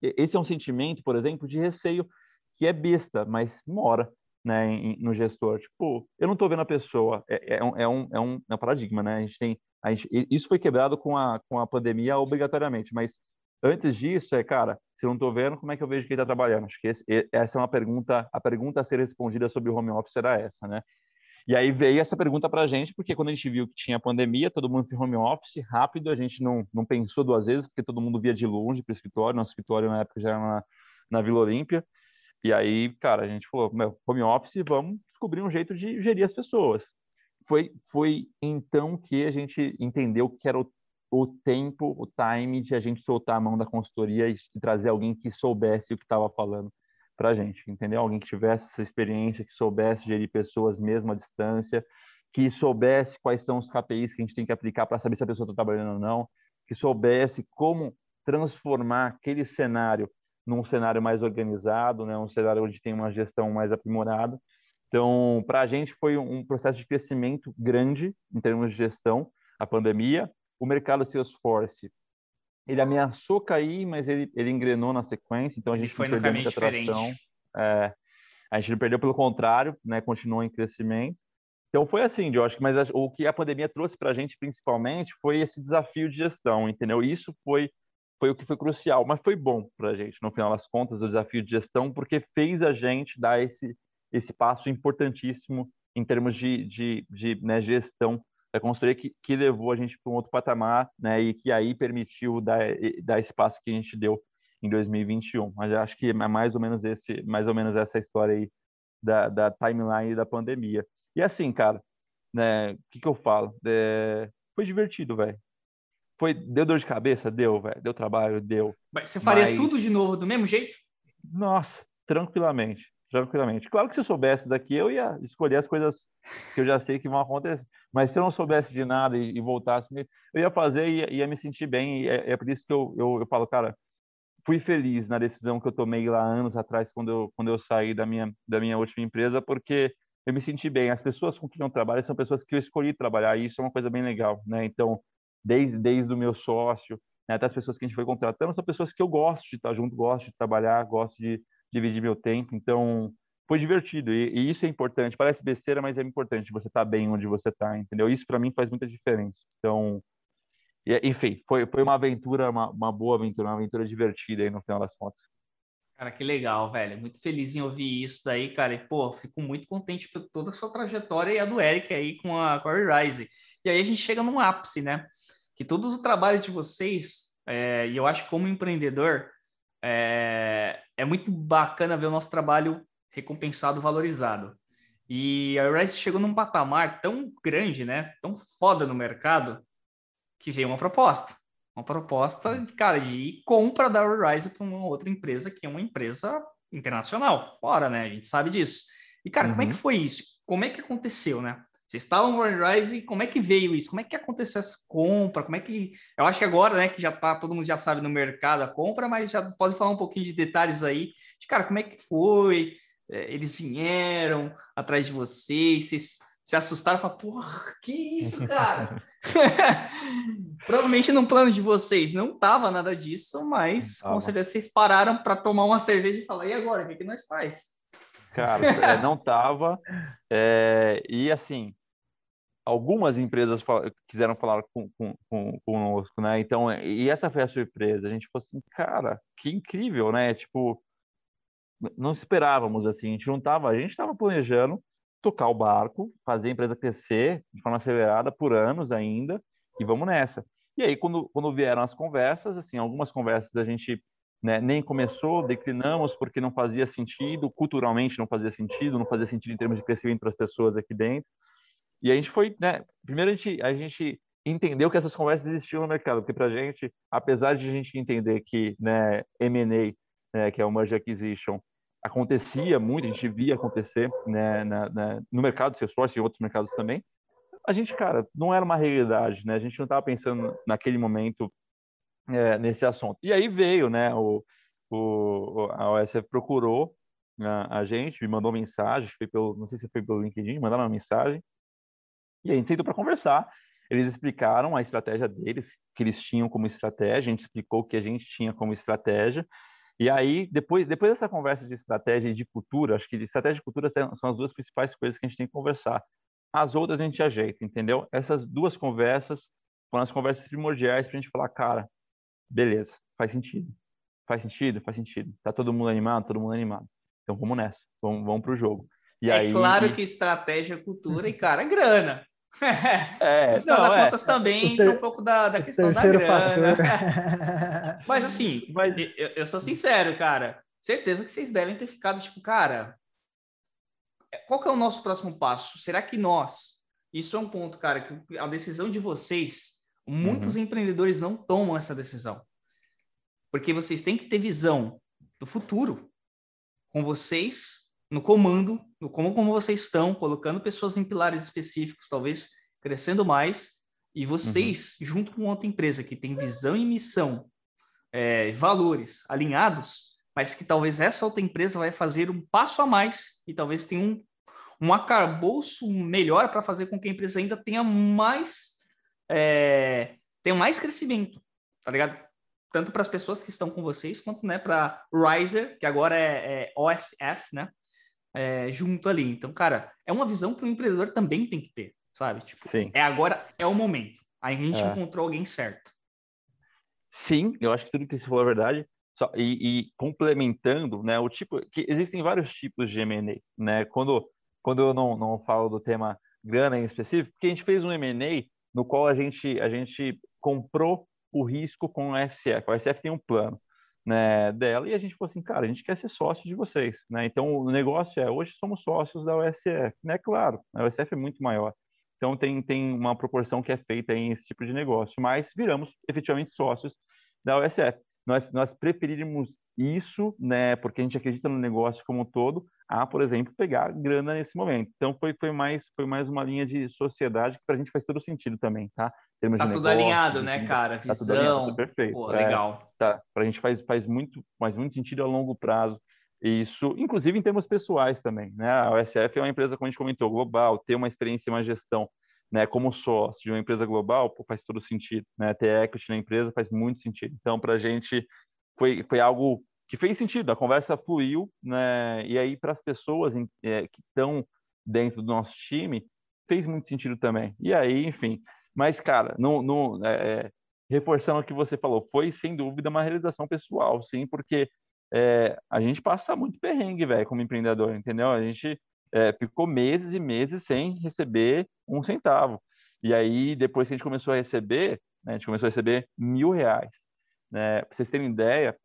Esse é um sentimento, por exemplo, de receio que é besta, mas mora né, no gestor. Tipo, eu não estou vendo a pessoa. É, é, um, é, um, é, um, é um paradigma, né? A gente tem, a gente, isso foi quebrado com a, com a pandemia obrigatoriamente, mas antes disso é, cara, se eu não estou vendo, como é que eu vejo quem está trabalhando? Acho que esse, essa é uma pergunta, a pergunta a ser respondida sobre o home office era essa, né? E aí veio essa pergunta para a gente, porque quando a gente viu que tinha pandemia, todo mundo foi home office, rápido, a gente não, não pensou duas vezes, porque todo mundo via de longe para o escritório, nosso escritório na época já era na, na Vila Olímpia, e aí, cara, a gente falou, meu, home office, vamos descobrir um jeito de gerir as pessoas. Foi, foi então que a gente entendeu que era o, o tempo, o time de a gente soltar a mão da consultoria e, trazer alguém que soubesse o que estava falando para a gente, entendeu? Alguém que tivesse essa experiência, que soubesse gerir pessoas mesmo à distância, que soubesse quais são os KPIs que a gente tem que aplicar para saber se a pessoa está trabalhando ou não, que soubesse como transformar aquele cenário num cenário mais organizado, né? um cenário onde tem uma gestão mais aprimorada. Então, para a gente foi um processo de crescimento grande em termos de gestão, a pandemia. O mercado Salesforce ele ameaçou cair, mas ele, ele engrenou na sequência, então a gente foi não perdeu muita tração. É, a gente não perdeu, pelo contrário, né, continuou em crescimento. Então foi assim, eu acho que, mas o que a pandemia trouxe para a gente principalmente foi esse desafio de gestão, entendeu? Isso foi foi o que foi crucial, mas foi bom para a gente no final das contas o desafio de gestão porque fez a gente dar esse esse passo importantíssimo em termos de, de, de né, gestão da consultoria que, que levou a gente para um outro patamar, né, e que aí permitiu dar, dar esse passo que a gente deu em 2021. Mas acho que é mais ou menos esse, mais ou menos essa história aí da, da timeline da pandemia. E assim, cara, né, o que que eu falo? É, foi divertido, velho. Foi, deu dor de cabeça? Deu, velho. Deu trabalho? Deu. Mas você faria Mas... tudo de novo do mesmo jeito? Nossa, tranquilamente tranquilamente. Claro que se eu soubesse daqui, eu ia escolher as coisas que eu já sei que vão acontecer. Mas se eu não soubesse de nada e, e voltasse, eu ia fazer e ia, ia me sentir bem. É, é, por isso que eu, eu, eu falo, cara, fui feliz na decisão que eu tomei lá anos atrás, quando eu, quando eu saí da minha, da minha última empresa, porque eu me senti bem. As pessoas com quem eu trabalho são pessoas que eu escolhi trabalhar, e isso é uma coisa bem legal, né? Então, desde, desde o meu sócio, né, até as pessoas que a gente foi contratando, são pessoas que eu gosto de estar junto, gosto de trabalhar, gosto de dividir meu tempo. Então, foi divertido. E, e isso é importante. Parece besteira, mas é importante você estar tá bem onde você está, entendeu? Isso para mim faz muita diferença. Então, enfim, foi, foi uma aventura, uma, uma boa aventura, uma aventura divertida aí no final das contas. Cara, que legal, velho. Muito feliz em ouvir isso daí, cara. E, pô, fico muito contente por toda a sua trajetória e a do Eric aí com a, a Rise. E aí a gente chega num ápice, né? Que todo o trabalho de vocês, é, e eu acho que como empreendedor, é, é muito bacana ver o nosso trabalho recompensado, valorizado. E a Rise chegou num patamar tão grande, né? Tão foda no mercado, que veio uma proposta. Uma proposta, cara, de compra da Rise para uma outra empresa, que é uma empresa internacional, fora, né? A gente sabe disso. E, cara, uhum. como é que uhum. foi isso? Como é que aconteceu, né? Vocês estavam no Rise, como é que veio isso? Como é que aconteceu essa compra? Como é que. Eu acho que agora, né, que já tá, todo mundo já sabe no mercado a compra, mas já pode falar um pouquinho de detalhes aí. De, cara, como é que foi? É, eles vieram atrás de vocês, vocês se assustaram e falaram, porra, que isso, cara? *laughs* Provavelmente no plano de vocês não tava nada disso, mas com certeza vocês pararam para tomar uma cerveja e falar, e agora, o que, que nós faz? Cara, é, não tava. É, e assim, algumas empresas fal quiseram falar com, com, com, conosco, né? Então, e essa foi a surpresa. A gente falou assim, cara, que incrível, né? Tipo, não esperávamos assim. A gente não tava, a gente estava planejando tocar o barco, fazer a empresa crescer de forma acelerada por anos ainda, e vamos nessa. E aí, quando, quando vieram as conversas, assim, algumas conversas a gente né, nem começou, declinamos porque não fazia sentido, culturalmente não fazia sentido, não fazia sentido em termos de crescimento para as pessoas aqui dentro. E a gente foi, né, primeiro a gente, a gente entendeu que essas conversas existiam no mercado, porque para a gente, apesar de a gente entender que né, M&A, né, que é o Merge Acquisition, acontecia muito, a gente via acontecer né, na, na, no mercado de e outros mercados também, a gente, cara, não era uma realidade, né? A gente não estava pensando naquele momento é, nesse assunto. E aí veio, né? O, o a OSF procurou a, a, gente, me mandou mensagem, foi pelo, não sei se foi pelo LinkedIn, mandaram uma mensagem, e a gente sentou para conversar. Eles explicaram a estratégia deles, que eles tinham como estratégia, a gente explicou o que a gente tinha como estratégia, e aí, depois, depois dessa conversa de estratégia e de cultura, acho que de estratégia e cultura são as duas principais coisas que a gente tem que conversar. As outras a gente ajeita, entendeu? Essas duas conversas foram as conversas primordiais para a gente falar, cara, beleza, faz sentido. Faz sentido? Faz sentido. Tá todo mundo animado? Todo mundo animado. Então vamos nessa, vamos, vamos pro jogo. E é aí, claro que estratégia, cultura e, cara, grana. *laughs* É, no final é. contas também entra um pouco da, da questão da grana. *laughs* Mas assim, Mas... Eu, eu, sou sincero, cara. Certeza que vocês devem ter ficado tipo, cara, qual que é o nosso próximo passo? Será que nós? Isso é um ponto, cara, que a decisão de vocês, muitos uhum. empreendedores não tomam essa decisão. Porque vocês têm que ter visão do futuro com vocês no comando, no como, como vocês estão, colocando pessoas em pilares específicos, talvez crescendo mais, e vocês, uhum. junto com outra empresa que tem visão e missão, é, valores alinhados, mas que talvez essa outra empresa vai fazer um passo a mais e talvez tenha um, um arcabouço melhor para fazer com que a empresa ainda tenha mais, é, tenha mais crescimento, tá ligado? Tanto para as pessoas que estão com vocês, quanto né, para Riser, que agora é, é OSF, né? É, junto ali. Então, cara, é uma visão que o empreendedor também tem que ter, sabe? Tipo, Sim. é agora, é o momento. Aí a gente é. encontrou alguém certo. Sim, eu acho que tudo que você falou é verdade. Só, e, e, complementando, né, o tipo que existem vários tipos de M&A, né? Quando quando eu não, não falo do tema grana em específico, porque a gente fez um M&A no qual a gente a gente comprou o risco com o SF. O SF tem um plano né, dela e a gente falou assim, cara, a gente quer ser sócio de vocês, né? Então o negócio é hoje somos sócios da USF, né? Claro, a USF é muito maior. Então tem tem uma proporção que é feita em esse tipo de negócio, mas viramos efetivamente sócios da USF. Nós nós preferiríamos isso, né, porque a gente acredita no negócio como um todo, a, por exemplo, pegar grana nesse momento. Então foi foi mais foi mais uma linha de sociedade que para a gente faz todo sentido também, tá? Termos tá tudo negócio, alinhado, né, cara? Visão. Tá tudo alinhado, tudo perfeito. Pô, é, legal. Tá, para a gente faz faz muito faz muito sentido a longo prazo. Isso, inclusive em termos pessoais também, né? A OSF é uma empresa, como a gente comentou, global, ter uma experiência e uma gestão, né, como sócio de uma empresa global, pô, faz todo sentido, né? Ter equity na empresa faz muito sentido. Então, para a gente foi, foi algo que fez sentido, a conversa fluiu, né? E aí para as pessoas é, que estão dentro do nosso time fez muito sentido também. E aí, enfim, mas cara, não, não é, é, reforçando o que você falou, foi sem dúvida uma realização pessoal, sim, porque é, a gente passa muito perrengue, velho, como empreendedor, entendeu? A gente é, ficou meses e meses sem receber um centavo. E aí, depois que a gente começou a receber, né, a gente começou a receber mil reais. Né? Para vocês terem ideia,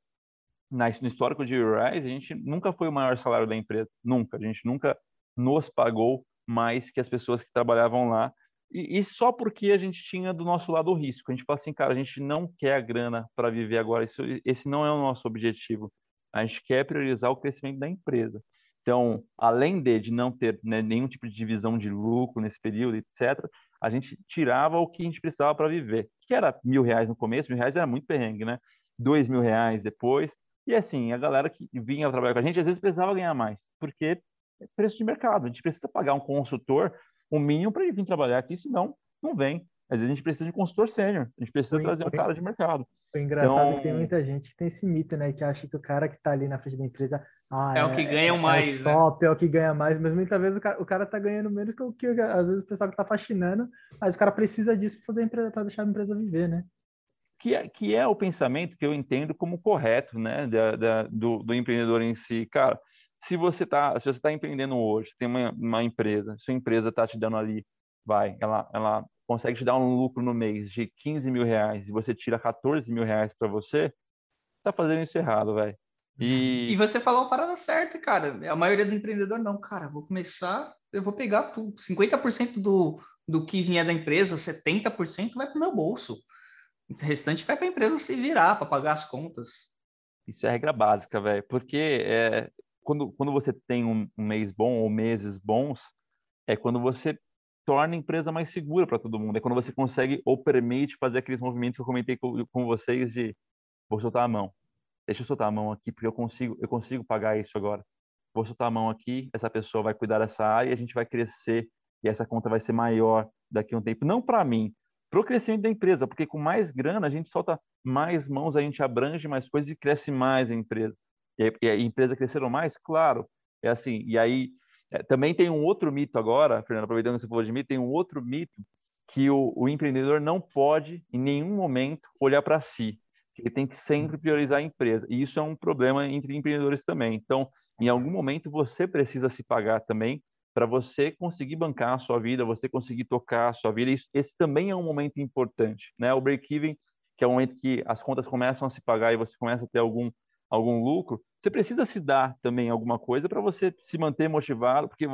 no histórico de Rise, a gente nunca foi o maior salário da empresa, nunca. A gente nunca nos pagou mais que as pessoas que trabalhavam lá. E, e só porque a gente tinha do nosso lado o risco. A gente fala assim, cara, a gente não quer a grana para viver agora. Esse não é o nosso objetivo. a gente quer priorizar o crescimento da empresa. Então, além de, de não ter né, nenhum tipo de divisão de lucro nesse período, etc., a gente tirava o que a gente precisava para viver, que era mil reais no começo, mil reais era muito perrengue, né? Dois mil reais depois. E assim, a galera que vinha trabalhar com a gente, às vezes precisava ganhar mais, porque é preço de mercado. A gente precisa pagar um consultor o um mínimo para ele vir trabalhar aqui, senão não vem. Às vezes a gente precisa de um consultor sênior, a gente precisa foi, trazer um cara de mercado. Foi engraçado então... que tem muita gente que tem esse mito, né? Que acha que o cara que está ali na frente da empresa ah, é, é, o que ganha é, mais. É o né? top, né? é o que ganha mais, mas muitas vezes o cara, o cara tá ganhando menos que o que às vezes o pessoal que tá faxinando, mas o cara precisa disso para fazer a empresa, para deixar a empresa viver, né? Que é, que é o pensamento que eu entendo como correto, né? Da, da do, do empreendedor em si. Cara, se você tá, se você tá empreendendo hoje, tem uma, uma empresa, sua empresa tá te dando ali, vai, ela, ela consegue te dar um lucro no mês de 15 mil reais e você tira 14 mil reais para você, tá fazendo isso errado, velho. E... e você falou a parada certa, cara. A maioria do empreendedor não, cara, vou começar, eu vou pegar tudo. 50% do, do que vier da empresa, 70% vai para o meu bolso. O restante vai para a empresa se virar, para pagar as contas. Isso é regra básica, velho. Porque é, quando, quando você tem um, mês bom ou meses bons, é quando você torna a empresa mais segura para todo mundo. É quando você consegue ou permite fazer aqueles movimentos que eu comentei com, com vocês de vou soltar a mão. Deixa eu soltar a mão aqui porque eu consigo, eu consigo pagar isso agora. Vou soltar a mão aqui, essa pessoa vai cuidar dessa área a gente vai crescer e essa conta vai ser maior daqui a um tempo. Não para mim, para o crescimento da empresa, porque com mais grana a gente solta mais mãos, a gente abrange mais coisas e cresce mais a empresa. E a empresa cresceram mais? Claro. É assim. E aí é, também tem um outro mito agora, Fernando, aproveitando que você falou de mito, tem um outro mito que o, o empreendedor não pode, em nenhum momento, olhar para si. Ele tem que sempre priorizar a empresa. E isso é um problema entre empreendedores também. Então, em algum momento, você precisa se pagar também para você conseguir bancar a sua vida, você conseguir tocar a sua vida. Isso, esse também é um momento importante. Né? O break-even, que é o momento que as contas começam a se pagar e você começa a ter algum algum lucro, você precisa se dar também alguma coisa para você se manter motivado, porque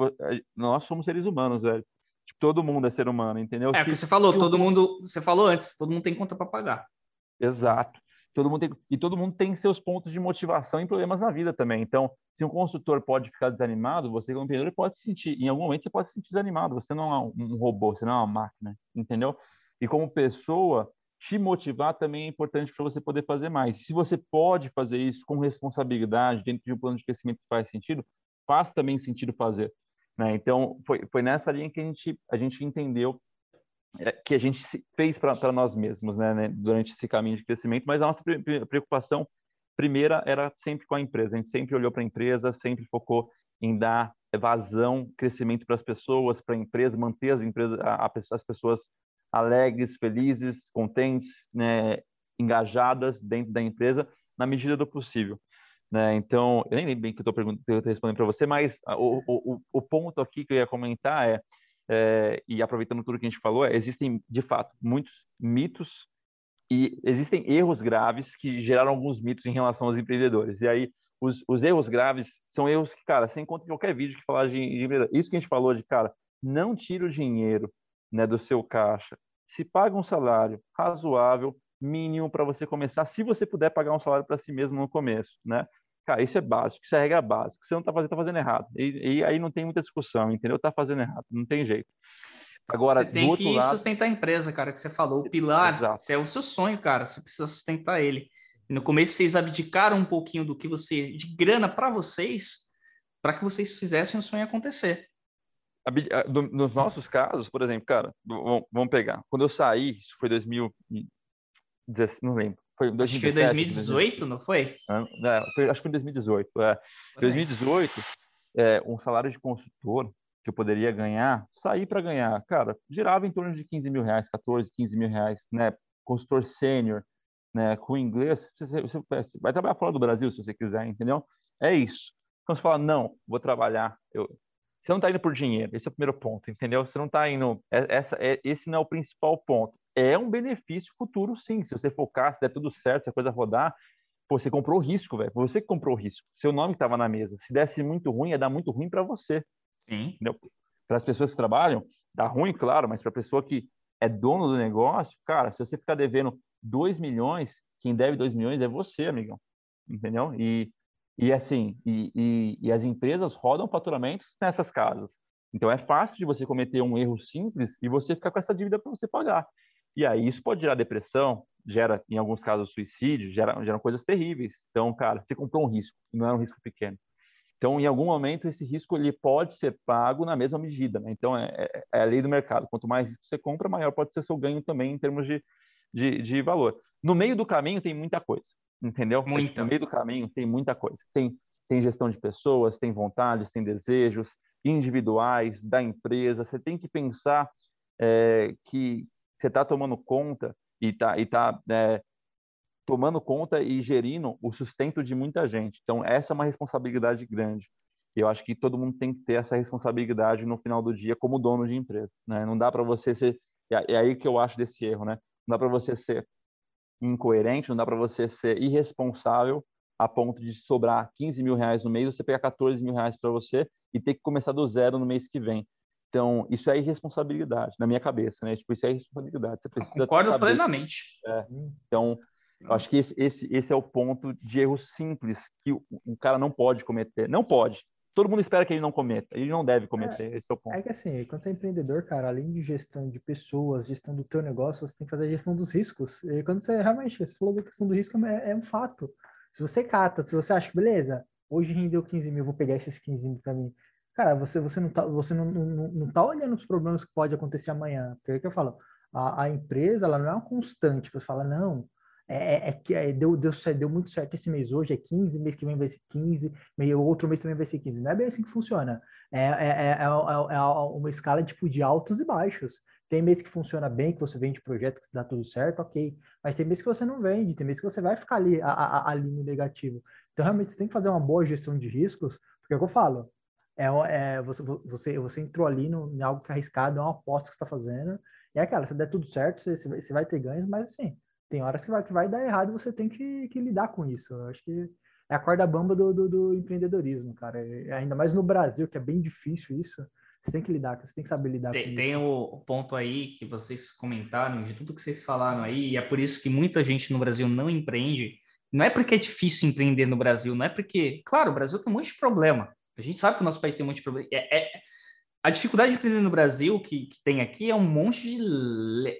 nós somos seres humanos, velho. Tipo, todo mundo é ser humano, entendeu? É, o que você falou, todo mundo, você falou antes, todo mundo tem conta para pagar. Exato. Todo mundo tem, e todo mundo tem seus pontos de motivação e problemas na vida também. Então, se um consultor pode ficar desanimado, você como empreendedor pode se sentir, em algum momento você pode se sentir desanimado, você não é um robô, você não é uma máquina, entendeu? E como pessoa, te motivar também é importante para você poder fazer mais. Se você pode fazer isso com responsabilidade, dentro de um plano de crescimento que faz sentido, faz também sentido fazer. Né? Então, foi, foi nessa linha que a gente, a gente entendeu é, que a gente fez para nós mesmos né, né, durante esse caminho de crescimento, mas a nossa preocupação primeira era sempre com a empresa. A gente sempre olhou para a empresa, sempre focou em dar vazão, crescimento para as pessoas, para a empresa, manter as empresas, a, a, as pessoas alegres, felizes, contentes, né, engajadas dentro da empresa, na medida do possível. Né? Então, eu nem lembro bem que eu estou respondendo para você, mas o, o, o ponto aqui que eu ia comentar é, é, e aproveitando tudo que a gente falou, é, existem, de fato, muitos mitos e existem erros graves que geraram alguns mitos em relação aos empreendedores. E aí, os, os erros graves são erros que, cara, você encontra em qualquer vídeo que falar de, de Isso que a gente falou de, cara, não tira o dinheiro né, do seu caixa, se paga um salário razoável, mínimo para você começar, se você puder pagar um salário para si mesmo no começo, né? Cara, isso é básico, isso é regra básica. Você não está fazendo, tá fazendo errado. E, e, aí não tem muita discussão, entendeu? Está fazendo errado, não tem jeito. Agora, você tem que lado... sustentar a empresa, cara, que você falou. O pilar, é o seu sonho, cara. Você precisa sustentar ele. No começo vocês abdicaram um pouquinho do que você de grana para vocês, para que vocês fizessem o sonho acontecer nos nossos casos, por exemplo, cara, vamos pegar. Quando eu saí, isso foi 2017, não lembro. Foi 2017, acho que foi 2018, não foi? É, foi? Acho que foi 2018. É. 2018, é, um salário de consultor que eu poderia ganhar, sair para ganhar, cara, girava em torno de 15 mil reais, 14, 15 mil reais, né? Consultor sênior, né? Com inglês, você, você, vai trabalhar fora do Brasil se você quiser, entendeu? É isso. Então você fala, não, vou trabalhar, eu, você não está indo por dinheiro, esse é o primeiro ponto, entendeu? Você não está indo. É, essa, é, esse não é o principal ponto. É um benefício futuro, sim. Se você focar, se der tudo certo, se a coisa rodar, pô, você comprou o risco, velho. Você que comprou o risco. Seu nome estava na mesa. Se desse muito ruim, ia dar muito ruim para você. Sim. Para as pessoas que trabalham, dá ruim, claro, mas para a pessoa que é dono do negócio, cara, se você ficar devendo 2 milhões, quem deve 2 milhões é você, amigão. Entendeu? E E assim, e, e, e as empresas rodam faturamentos nessas casas. Então é fácil de você cometer um erro simples e você ficar com essa dívida para você pagar. E aí isso pode gerar depressão, gera, em alguns casos, suicídio, gera, gera coisas terríveis. Então, cara, você comprou um risco, não é um risco pequeno. Então, em algum momento, esse risco ele pode ser pago na mesma medida. Né? Então, é, é, é, a lei do mercado. Quanto mais risco você compra, maior pode ser seu ganho também em termos de, de, de valor. No meio do caminho tem muita coisa, entendeu? Muita. No meio do caminho tem muita coisa. Tem, tem gestão de pessoas, tem vontades, tem desejos individuais da empresa. Você tem que pensar é, que você está tomando conta e está e tá, é, tomando conta e gerindo o sustento de muita gente. Então, essa é uma responsabilidade grande. Eu acho que todo mundo tem que ter essa responsabilidade no final do dia como dono de empresa. Né? Não dá para você ser. É aí que eu acho desse erro, né? Não dá para você ser incoerente, não dá para você ser irresponsável a ponto de sobrar 15 mil reais no mês, você pegar 14 mil reais para você e ter que começar do zero no mês que vem. Então, isso é irresponsabilidade, na minha cabeça, né? Tipo, isso é irresponsabilidade. Você precisa Concordo saber. plenamente. É. Então, eu acho que esse, esse, esse é o ponto de erro simples que o, o, cara não pode cometer. Não pode. Todo mundo espera que ele não cometa. Ele não deve cometer. É, esse é o ponto. É que assim, quando você é empreendedor, cara, além de gestão de pessoas, gestão do teu negócio, você tem que fazer a gestão dos riscos. E quando você realmente, você falou da questão do risco, é, é um fato. Se você cata, se você acha, beleza, hoje rendeu 15 mil, vou pegar esses 15 mil para mim. Cara, você, você não tá, você não, não, não tá olhando os problemas que pode acontecer amanhã. Porque é que eu falo, a, a empresa, ela não é uma constante. Você fala, não, é, é, é que é, deu, deu, deu muito certo esse mês hoje, é 15, mês que vem vai ser 15, meio, outro mês também vai ser 15. Não é bem assim que funciona. É, é, é, é, é uma escala tipo de altos e baixos. Tem mês que funciona bem, que você vende projeto, que dá tudo certo, ok. Mas tem mês que você não vende, tem mês que você vai ficar ali, a, a, ali no negativo. Então, realmente, você tem que fazer uma boa gestão de riscos, porque é o que eu falo. É, é, você, você, você entrou ali no, em algo que é arriscado, é uma aposta que você está fazendo. E é aquela, se der tudo certo, você, você vai ter ganhos, mas assim, tem horas que vai, que vai dar errado e você tem que, que lidar com isso. Eu acho que é a corda bamba do, do, do empreendedorismo, cara. É, ainda mais no Brasil, que é bem difícil isso. Você tem que lidar, você tem que saber lidar tem, com isso. Tem o ponto aí que vocês comentaram, de tudo que vocês falaram aí, e é por isso que muita gente no Brasil não empreende. Não é porque é difícil empreender no Brasil, não é porque. Claro, o Brasil tem um monte de problema. A gente sabe que o nosso país tem um monte de problema. É, é, a dificuldade de empreender no Brasil que, que, tem aqui é um monte de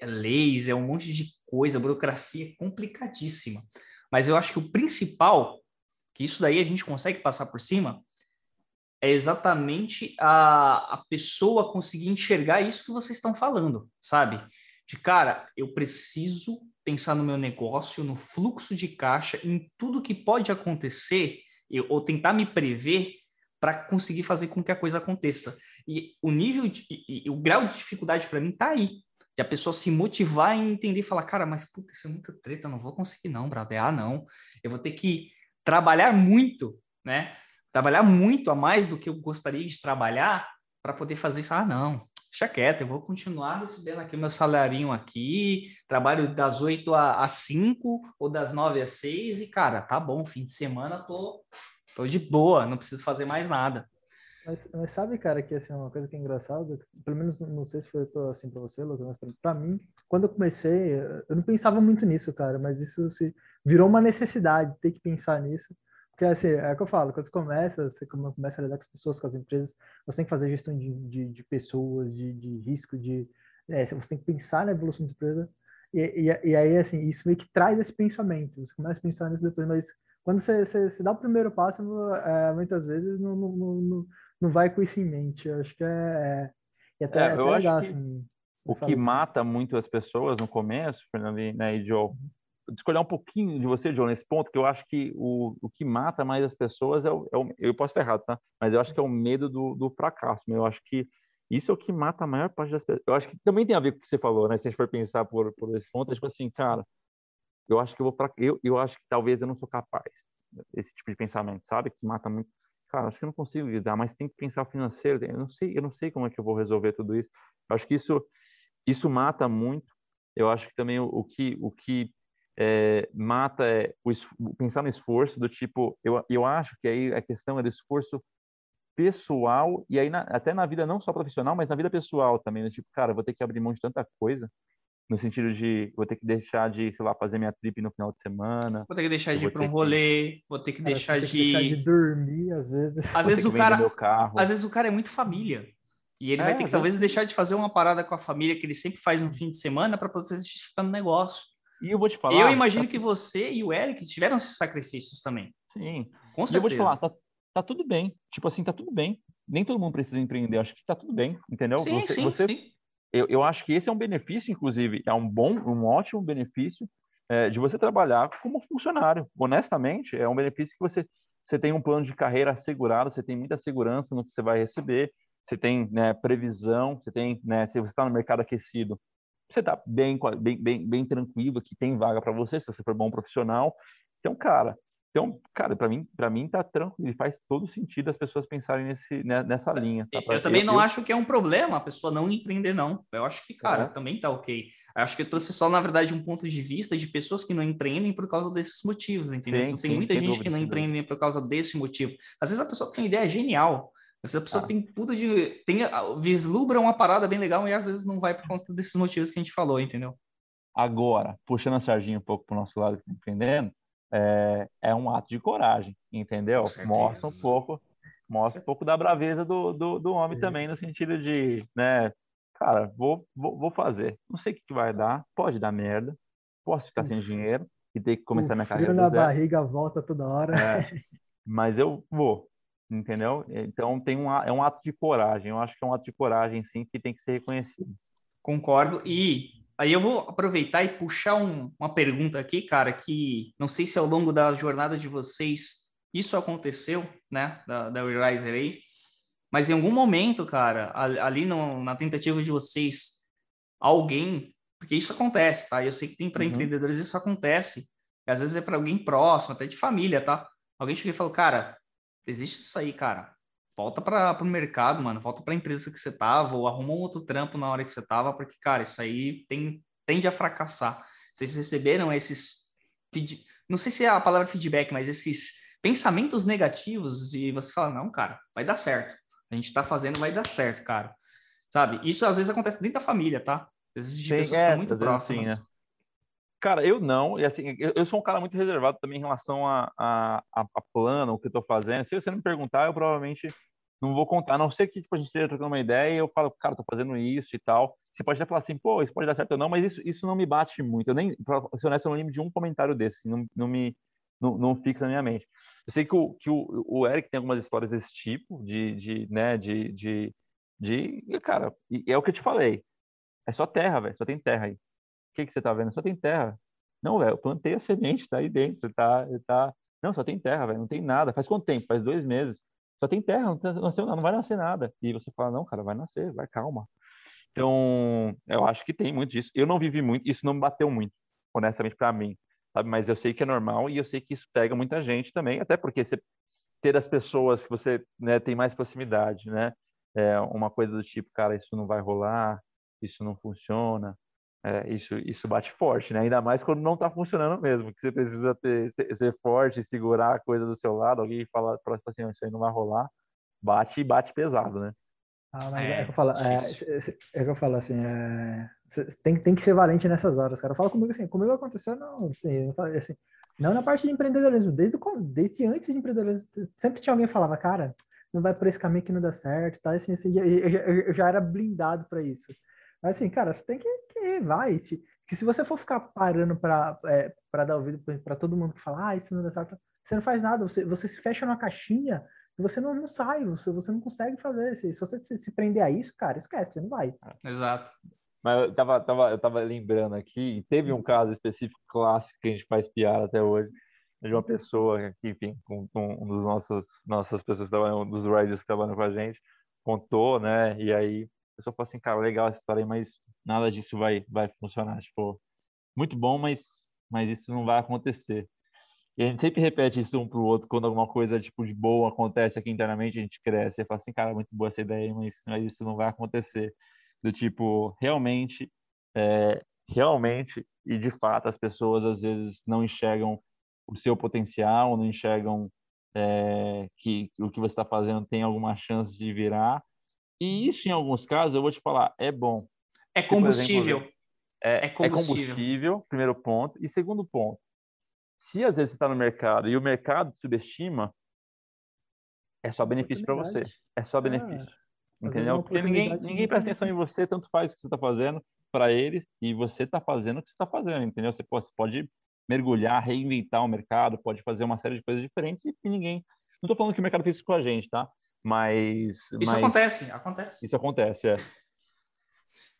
leis, é um monte de coisa, burocracia complicadíssima. Mas eu acho que o principal, que isso daí a gente consegue passar por cima, é exatamente a, a pessoa conseguir enxergar isso que vocês estão falando, sabe? De cara, eu preciso pensar no meu negócio, no fluxo de caixa, em tudo que pode acontecer, eu, ou tentar me prever para conseguir fazer com que a coisa aconteça. E o nível de, e, e o grau de dificuldade para mim está aí de a pessoa se motivar e entender e falar, cara, mas puta, isso é muito treta, não vou conseguir não, brother. Ah, não. Eu vou ter que trabalhar muito, né? Trabalhar muito a mais do que eu gostaria de trabalhar para poder fazer isso. Ah, não. Deixa quieto, eu vou continuar recebendo aqui meu salarinho aqui, trabalho das 8 às 5 ou das 9 às 6 e, cara, tá bom, fim de semana tô, tô de boa, não preciso fazer mais nada. Mas, mas, sabe, cara, que assim, uma coisa que é engraçada, pelo menos não sei se foi assim para você, Lucas, mas para mim, quando eu comecei, eu não pensava muito nisso, cara, mas isso se virou uma necessidade, ter que pensar nisso. Porque assim, é o que eu falo, quando você começa, você começa a lidar com as pessoas, com as empresas, você tem que fazer gestão de, de, de pessoas, de, de risco, de. É, você tem que pensar na evolução da empresa. E, e, e, aí, assim, isso meio que traz esse pensamento. Você começa a pensar nisso depois, mas quando você, você, você dá o primeiro passo, é, muitas vezes não, não, não, não vai com isso em mente. Eu acho que é, é até, é, até legal, assim. O que mata muito as pessoas no começo, Fernando né, e Joe, escolher um pouquinho de você, Joe, nesse ponto, que eu acho que o, o que mata mais as pessoas é o, é o, Eu posso estar errado, tá? Mas eu acho que é o medo do, do fracasso. Eu acho que isso é o que mata a maior parte das pessoas. Eu acho que também tem a ver com o que você falou, né? Se a gente for pensar por, por esse ponto, é tipo assim, cara, eu acho que eu vou eu, eu acho que talvez eu não sou capaz. Esse tipo de pensamento, sabe? Que mata muito cara, acho que eu não consigo lidar, mas tem que pensar financeiro. Eu não sei, eu não sei como é que eu vou resolver tudo isso. Eu acho que isso isso mata muito. Eu acho que também o, o que o que é, mata é o, pensar no esforço do tipo. Eu eu acho que aí a questão é do esforço pessoal e aí na, até na vida não só profissional, mas na vida pessoal também. Do tipo, cara, vou ter que abrir mão de tanta coisa no sentido de vou ter que deixar de, sei lá, fazer minha trip no final de semana. Vou ter que deixar de ir para um rolê, que... vou ter que cara, deixar de... Que deixar de dormir às vezes. Às *laughs* vezes o cara, às vezes o cara é muito família. E ele é, vai ter que talvez deixar de fazer uma parada com a família que ele sempre faz no fim de semana para poder se justificar no negócio. E eu vou te falar. Eu imagino tá... que você e o Eric tiveram esses sacrifícios também. Sim. Com certeza. E eu vou te falar, tá, tá tudo bem. Tipo assim, tá tudo bem. Nem todo mundo precisa empreender. Acho que tá tudo bem, entendeu? Sim, você, sim, você... sim. Eu, eu acho que esse é um benefício, inclusive, é um bom, um ótimo benefício é, de você trabalhar como funcionário. Honestamente, é um benefício que você, você tem um plano de carreira assegurado, você tem muita segurança no que você vai receber, você tem né, previsão, você tem, né, se você está no mercado aquecido, você está bem, bem, bem, bem tranquilo, que tem vaga para você, se você for bom profissional. Então, cara, então, cara, para mim, para mim tá tranquilo, e faz todo sentido as pessoas pensarem nesse, né, nessa linha. Tá? Eu também não eu... acho que é um problema a pessoa não empreender, não. Eu acho que, cara, é. também tá ok. Eu acho que eu trouxe só, na verdade, um ponto de vista de pessoas que não empreendem por causa desses motivos, entendeu? Sim, então, tem sim, muita gente dúvida, que não empreende por causa desse motivo. Às vezes a pessoa tem uma ideia genial, às vezes a pessoa ah. tem puta de. Tem, vislumbra uma parada bem legal e às vezes não vai por conta desses motivos que a gente falou, entendeu? Agora, puxando a sardinha um pouco para o nosso lado, empreendendo, é, é um ato de coragem, entendeu? Mostra um pouco, mostra um pouco da braveza do, do, do homem também, no sentido de, né, cara, vou, vou, vou fazer. Não sei o que, que vai dar, pode dar merda, posso ficar sem dinheiro e ter que começar o minha carreira. na zero. barriga volta toda hora. É, mas eu vou, entendeu? Então tem um, é um ato de coragem. Eu acho que é um ato de coragem, sim, que tem que ser reconhecido. Concordo. E Aí eu vou aproveitar e puxar um, uma pergunta aqui, cara, que não sei se ao longo da jornada de vocês isso aconteceu, né, da, da Riser aí, mas em algum momento, cara, ali no, na tentativa de vocês, alguém, porque isso acontece, tá? Eu sei que tem para uhum. empreendedores isso acontece, às vezes é para alguém próximo, até de família, tá? Alguém chega e fala, cara, existe isso aí, cara volta para o mercado, mano, volta para a empresa que você tava, ou arruma um outro trampo na hora que você tava, porque, cara, isso aí tem, tende a fracassar. Vocês receberam esses, não sei se é a palavra feedback, mas esses pensamentos negativos e você fala, não, cara, vai dar certo. A gente tá fazendo, vai dar certo, cara. Sabe? Isso às vezes acontece dentro da família, tá? Às vezes de Sim, pessoas é, que estão muito próximas. Sim, né? Cara, eu não, e assim, eu, sou um cara muito reservado também em relação a, a, a, plano, o que eu tô fazendo. Se você não me perguntar, eu provavelmente não vou contar, a não ser que tipo, a gente esteja trocando uma ideia e eu falo, cara, tô fazendo isso e tal. Você pode até falar assim, pô, isso pode dar certo ou não, mas isso, isso não me bate muito. Eu nem, pra ser honesto, eu não lembro de um comentário desse, não, não me não, não fixa na minha mente. Eu sei que o, que o, o Eric tem algumas histórias desse tipo, de, de né, de, de, de cara, é o que eu te falei, é só terra, velho, só tem terra aí. Que, que você tá vendo? Só tem terra. Não, velho, eu plantei a semente, tá aí dentro, tá, tá... Não, só tem terra, velho, não tem nada. Faz quanto tempo? Faz dois meses. Só tem terra, não, tem, não vai nascer nada. E você fala, não, cara, vai nascer, vai, calma. Então, eu acho que tem muito disso. Eu não vivi muito, isso não me bateu muito, honestamente, para mim, sabe? Mas eu sei que é normal e eu sei que isso pega muita gente também, até porque você ter as pessoas que você né, tem mais proximidade, né? É uma coisa do tipo, cara, isso não vai rolar, isso não funciona, é, isso, isso bate forte, né? Ainda mais quando não está funcionando mesmo, que você precisa ter, ser, ser, forte, segurar a coisa do seu lado, alguém fala, fala assim, isso aí não vai rolar, bate e bate pesado, né? Ah, mas é, é, que eu falo, é, é, que eu falo assim, é, tem, tem que ser valente nessas horas, cara. Fala comigo assim, comigo aconteceu, não, assim, assim, não na parte de empreendedorismo, desde, desde antes de empreendedorismo, sempre tinha alguém que falava, cara, não vai por esse caminho que não dá certo, tá? Assim, assim, eu, eu, eu já era blindado para isso. Mas assim, cara, você tem que, que vai. Se, que se você for ficar parando para é, dar ouvido para todo mundo que fala, ah, isso não dá certo, você não faz nada, você, você se fecha numa caixinha e você não, não sai, você, você não consegue fazer. Se, se você se, se prender a isso, cara, esquece, você não vai. Exato. Mas eu tava, tava, eu tava lembrando aqui, e teve um caso específico clássico que a gente faz piada até hoje, de uma pessoa que, enfim, com, com um dos nossos nossas pessoas que um dos riders que trabalham com a gente, contou, né? E aí a pessoa fala assim, cara, legal essa história aí, mas nada disso vai, vai funcionar. Tipo, muito bom, mas, mas isso não vai acontecer. E a gente sempre repete isso um pro outro quando alguma coisa tipo de boa acontece aqui internamente, a gente cresce e fala assim, cara, muito boa essa ideia, mas, mas isso não vai acontecer. Do tipo, realmente, é, realmente e de fato as pessoas às vezes não enxergam o seu potencial, não enxergam é, que o que você está fazendo tem alguma chance de virar e isso, em alguns casos, eu vou te falar, é bom. É combustível. exemplo, é, é, combustível. é combustível, primeiro ponto. E segundo ponto, se às vezes você está no mercado e o mercado subestima, é só benefício para você. É só benefício. Ah, entendeu? Porque ninguém, ninguém presta atenção em você, tanto faz o que você está fazendo para eles e você está fazendo o que você está fazendo, entendeu? Você pode, você pode mergulhar, reinventar o mercado, pode fazer uma série de coisas diferentes e, ninguém. Não estou falando que o mercado fez isso com a gente, tá? Mas. Isso mas... acontece, acontece. Isso acontece, é.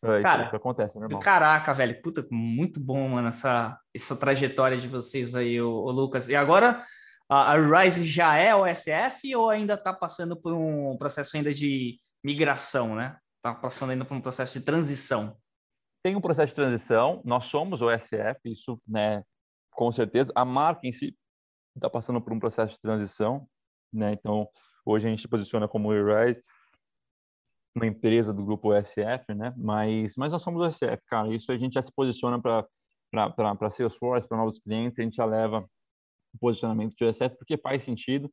É Cara, isso acontece, normal. Caraca, velho, puta, muito bom, mano, essa, essa trajetória de vocês aí, o, o Lucas. E agora, a, a Rise já é OSF ou ainda está passando por um processo ainda de migração, né? Está passando ainda por um processo de transição. Tem um processo de transição, nós somos OSF, isso, né, com certeza. A marca em si está passando por um processo de transição, né? Então, hoje a gente se posiciona como Rise, uma empresa do grupo OSF, né? Mas, mas nós somos OSF, cara. Isso a gente já se posiciona para para Salesforce, para novos clientes, a gente já leva o posicionamento de OSF porque faz sentido.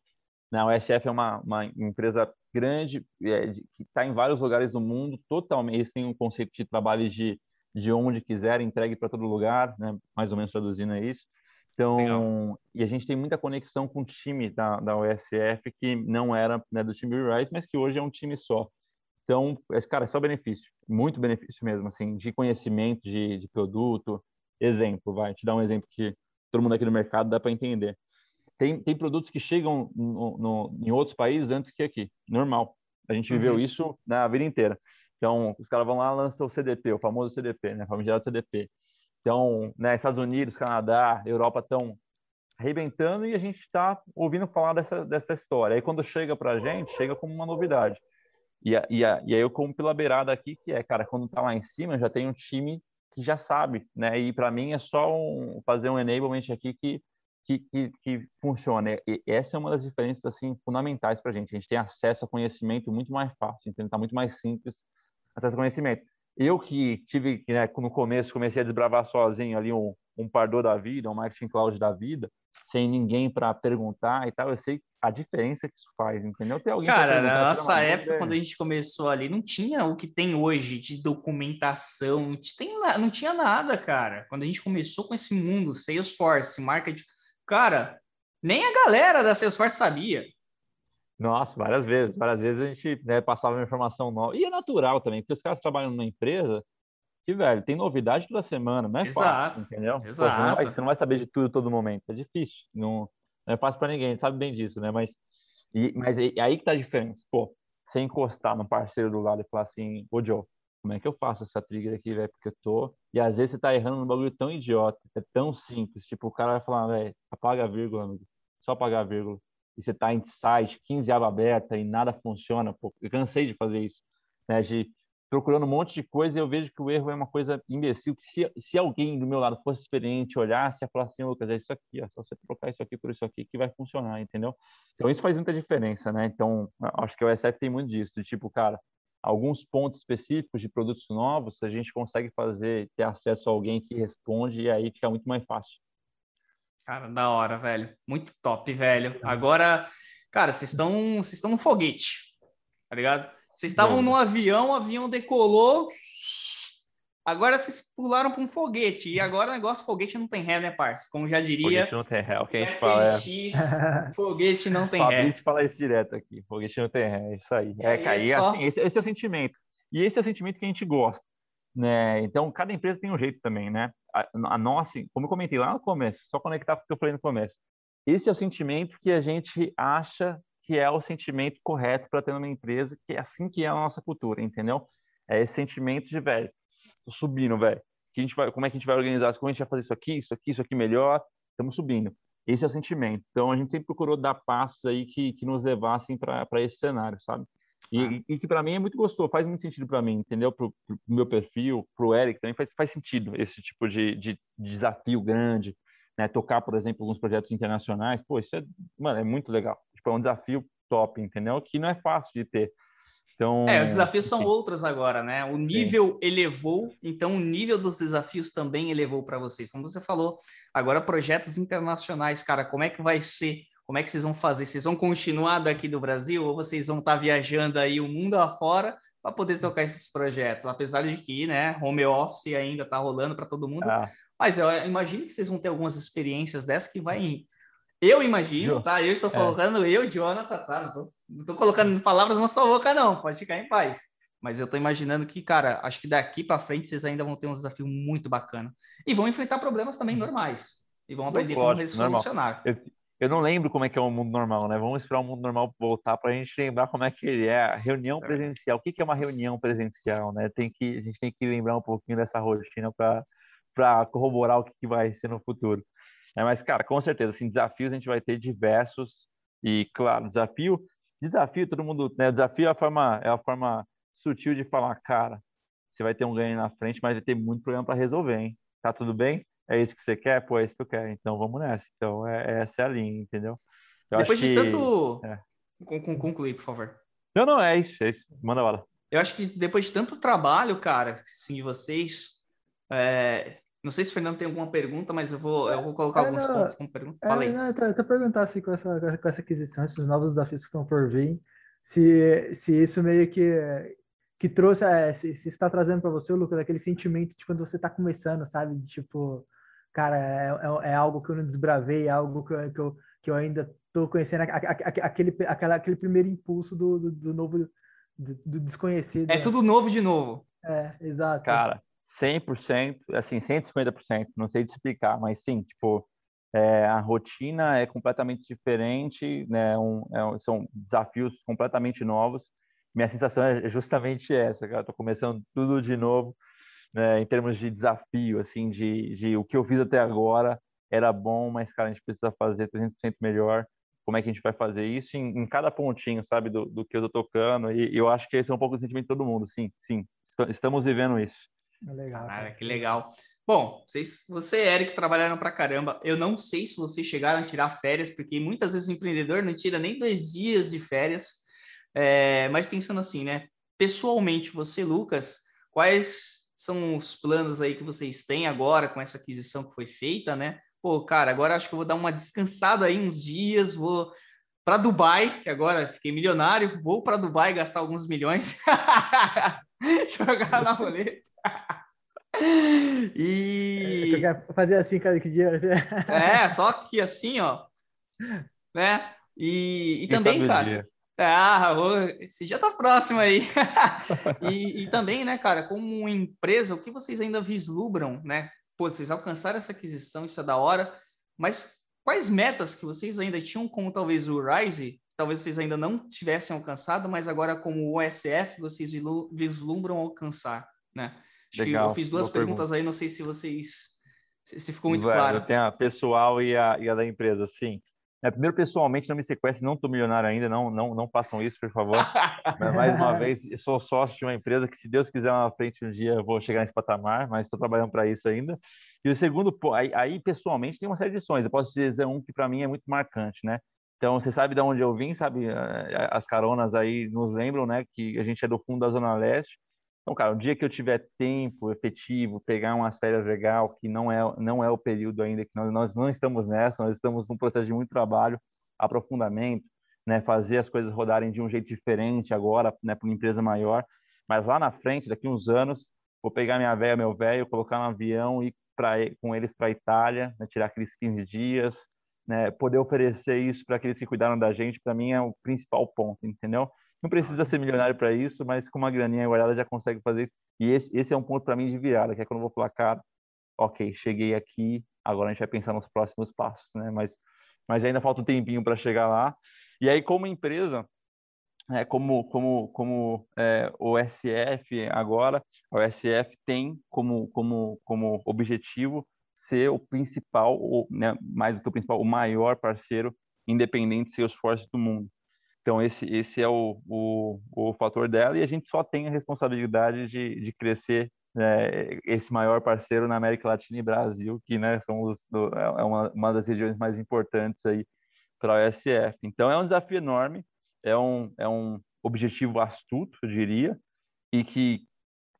Né? O OSF é uma, uma empresa grande é, de, que está em vários lugares do mundo, totalmente. Eles têm um conceito de trabalho de de onde quiser, entregue para todo lugar, né? mais ou menos traduzindo é isso. Então, Legal. e a gente tem muita conexão com o time da, da OSF, que não era né, do time Rise, mas que hoje é um time só. Então, cara, é só benefício, muito benefício mesmo, assim, de conhecimento, de, de produto. Exemplo, vai, te dar um exemplo que todo mundo aqui no mercado dá para entender. Tem, tem produtos que chegam no, no, em outros países antes que aqui, normal. A gente viveu uhum. isso na vida inteira. Então, os caras vão lá e lançam o CDP, o famoso CDP, né? Famigerado CDP. Então, né, Estados Unidos, Canadá, Europa estão arrebentando e a gente está ouvindo falar dessa, dessa história. Aí, quando chega para a gente, chega como uma novidade. E, a, e, a, e aí eu como pela beirada aqui, que é, cara, quando tá lá em cima, já tem um time que já sabe, né? E para mim é só um, fazer um enablement aqui que, que, que, que funciona. E essa é uma das diferenças, assim, fundamentais para a gente. A gente tem acesso a conhecimento muito mais fácil, então está muito mais simples acesso ao conhecimento. Eu que tive, né, no começo, comecei a desbravar sozinho ali um, um Pardot da vida, um Marketing Cloud da vida, sem ninguém para perguntar e tal, eu sei a diferença que isso faz, entendeu? Tem alguém Cara, na nossa época, quando a gente começou ali, não tinha o que tem hoje de documentação, não, tem, não tinha nada, cara. Quando a gente começou com esse mundo, Salesforce, marketing, cara, nem a galera da Salesforce sabia. Nossa, várias vezes. Várias vezes a gente né, passava uma informação nova. E é natural também, porque os caras trabalham numa empresa que, velho, tem novidade toda semana, não é Exato. fácil, entendeu? Exato. Você, não vai, você, não vai, saber de tudo todo momento. É difícil. Não, não é fácil para ninguém, sabe bem disso, né? Mas, e, mas é, é aí que tá a diferença. Pô, você encostar no parceiro do lado e falar assim, ô Joe, como é que eu faço essa trigger aqui, velho? Porque eu tô. E às vezes você tá errando num bagulho tão idiota, é tão simples. Tipo, o cara vai falar, velho, apaga a vírgula, amigo. Só apagar a vírgula e você está em site, 15 abas abertas e nada funciona, pô, eu cansei de fazer isso, né? De procurando um monte de coisa e eu vejo que o erro é uma coisa imbecil, que se, se alguém do meu lado fosse experiente, olhasse e falasse assim, Lucas, é isso aqui, é só você trocar isso aqui por isso aqui que vai funcionar, entendeu? Então isso faz muita diferença, né? Então, acho que o SF tem muito disso, de tipo, cara, alguns pontos específicos de produtos novos, a gente consegue fazer, ter acesso a alguém que responde e aí fica muito mais fácil. Cara, da hora, velho. Muito top, velho. Agora, cara, vocês estão vocês estão no foguete, tá ligado? Vocês estavam no avião, o avião decolou. Agora vocês pularam para um foguete. E agora o negócio foguete não tem ré, né, parça? Como já diria. Foguete não tem ré, é o que a gente fala. É... *laughs* foguete não tem ré. Fabrício fala isso direto aqui. Foguete não tem ré, é isso aí. É, cair é só... assim, esse, esse é o sentimento. E esse é o sentimento que a gente gosta. Né? Então, cada empresa tem um jeito também, né? A, a nossa, como eu comentei lá no começo, só conectar com o que eu falei no começo. Esse é o sentimento que a gente acha que é o sentimento correto para ter numa empresa, que é assim que é a nossa cultura, entendeu? É esse sentimento de, velho, tô subindo, velho. Que a gente vai, como é que a gente vai organizar? Como a gente vai fazer isso aqui, isso aqui, isso aqui melhor? Estamos subindo. Esse é o sentimento. Então, a gente sempre procurou dar passos aí que, que nos levassem para esse cenário, sabe? E, ah. e que para mim é muito gostoso, faz muito sentido para mim, entendeu? Pro, pro meu perfil, pro Eric também faz, faz sentido esse tipo de, de, de desafio grande, né? Tocar, por exemplo, alguns projetos internacionais, pô, isso é, mano, é muito legal. Tipo, é um desafio top, entendeu? Que não é fácil de ter. Então, é, os desafios são outros agora, né? O nível Sim. elevou, então o nível dos desafios também elevou para vocês. Como você falou, agora projetos internacionais, cara, como é que vai ser como é que vocês vão fazer? Vocês vão continuar daqui do Brasil ou vocês vão estar tá viajando aí o mundo afora para poder tocar esses projetos, apesar de que, né, home office ainda está rolando para todo mundo. Ah. Mas eu imagino que vocês vão ter algumas experiências dessas que vai. Eu imagino, jo. tá? Eu estou falando, é. eu, Jonathan, tá? Não tô, não tô colocando palavras na sua boca, não. Pode ficar em paz. Mas eu tô imaginando que, cara, acho que daqui para frente vocês ainda vão ter um desafio muito bacana. E vão enfrentar problemas também uhum. normais. E vão aprender como resolucionar. Eu, eu não lembro como é que é o mundo normal, né? Vamos esperar o mundo normal voltar para a gente lembrar como é que ele é. A reunião certo. presencial. O que, que é uma reunião presencial, né? Tem que, a gente tem que lembrar um pouquinho dessa rotina para corroborar o que, que vai ser no futuro. É, mas, cara, com certeza, assim, desafios a gente vai ter diversos. E, claro, desafio, desafio, todo mundo, né? Desafio é a forma, é a forma sutil de falar, cara, você vai ter um ganho na frente, mas vai ter muito problema para resolver, hein? Tá tudo bem? é isso que você quer? Pô, é isso que eu quero. Então vamos nessa. Então é, essa é a linha, entendeu? Eu Depois de que... tanto. É. Concluir, por favor. Não, não, é isso, é isso. Manda bala. Eu acho que depois de tanto trabalho, cara, sim, de vocês. É... Não sei se o Fernando tem alguma pergunta, mas eu vou, eu vou colocar é, alguns não, pontos como pergunta. Fala aí. Não, até, perguntar assim, com, essa, com essa aquisição, esses novos desafios que estão por vir, se, se isso meio que que trouxe, é, se, se está trazendo para você, Lucas, aquele sentimento de quando você está começando, sabe? De, tipo, cara, é, é, é, algo que eu não desbravei, é algo que eu, que eu, que eu ainda estou conhecendo, aquele, aquela, aquele primeiro impulso do, do, do novo, do, do, desconhecido. É né? tudo novo de novo. É, exato. Cara, 100%, assim, 150%, não sei te explicar, mas sim, tipo, é, a rotina é completamente diferente, né? Um, é, são desafios completamente novos. Minha sensação é justamente essa, cara. Estou começando tudo de novo né, em termos de desafio, assim, de, de o que eu fiz até agora era bom, mas, cara, a gente precisa fazer 300% melhor. Como é que a gente vai fazer isso em, em cada pontinho, sabe, do, do que eu tô tocando? E, e, eu acho que esse é um pouco o sentimento de todo mundo. Sim, sim, estamos vivendo isso. É legal. Cara, que legal. Bom, vocês, você e Eric trabalharam pra caramba. Eu não sei se vocês chegaram a tirar férias, porque muitas vezes o empreendedor não tira nem dois dias de férias. É, mas pensando assim, né? Pessoalmente, você, Lucas, quais são os planos aí que vocês têm agora com essa aquisição que foi feita, né? Pô, cara, agora acho que eu vou dar uma descansada aí uns dias, vou para Dubai, que agora fiquei milionário, vou para Dubai gastar alguns milhões, *laughs* jogar na *laughs* roleta. *laughs* e fazer assim cada que dia. é, só que assim, ó, né? E, e também, cara, ah, esse já tá próximo aí. *laughs* e, e, também, né, cara, como empresa, o que vocês ainda vislumbram, né? Pô, vocês alcançaram essa aquisição, isso é da hora, mas quais metas que vocês ainda tinham, como talvez o Rise, talvez vocês ainda não tivessem alcançado, mas agora como o OSF vocês vislumbram alcançar, né? Legal, eu fiz duas perguntas pergunta. aí, não sei se vocês se ficou muito claro. Tem a pessoal e a, e a da empresa, sim. É, primeiro, pessoalmente, não me sequestre, não estou milionário ainda, não, não, não façam isso, por favor. *laughs* mas, mais uma vez, sou sócio de uma empresa que, se Deus quiser na frente um dia, eu vou chegar nesse patamar, mas estou trabalhando para isso ainda. E o segundo, aí, aí, pessoalmente, tem uma série de sonhos. Eu posso dizer um que para mim é muito marcante, né? Então, você sabe de onde eu vim, sabe? Eh, as caronas aí nos lembram, né? Que a gente é do fundo da Zona Leste. Então, cara, o dia que eu tiver tempo efetivo, pegar umas férias legal, que não é, não é o período ainda que nós, nós não estamos nessa, nós estamos num processo de muito trabalho, aprofundamento, né, fazer as coisas rodarem de um jeito diferente agora, né, para uma empresa maior. Mas lá na frente, daqui uns anos, vou pegar minha velha, meu velho, colocar no avião e ir com eles para a Itália, né, tirar aqueles 15 dias, né, poder oferecer isso para aqueles que cuidaram da gente, para mim é o principal ponto, entendeu? Não precisa ser milionário para isso, mas com uma graninha guardada já consegue fazer isso. E esse, esse é um ponto para mim de virada, que é quando eu vou falar, cara, ok, cheguei aqui, agora a gente vai pensar nos próximos passos, né? Mas, mas ainda falta um tempinho para chegar lá. E aí, como empresa, é, como como como é, o SF agora, o SF tem como como como objetivo ser o principal, ou, né, mais do que o principal, o maior parceiro independente Salesforce do mundo. Então, esse, esse é o, o, o fator dela e a gente só tem a responsabilidade de, de crescer né, esse maior parceiro na América Latina e Brasil, que né, são os, é uma, uma das regiões mais importantes aí para a OSF. Então, é um desafio enorme, é um, é um objetivo astuto, eu diria, e que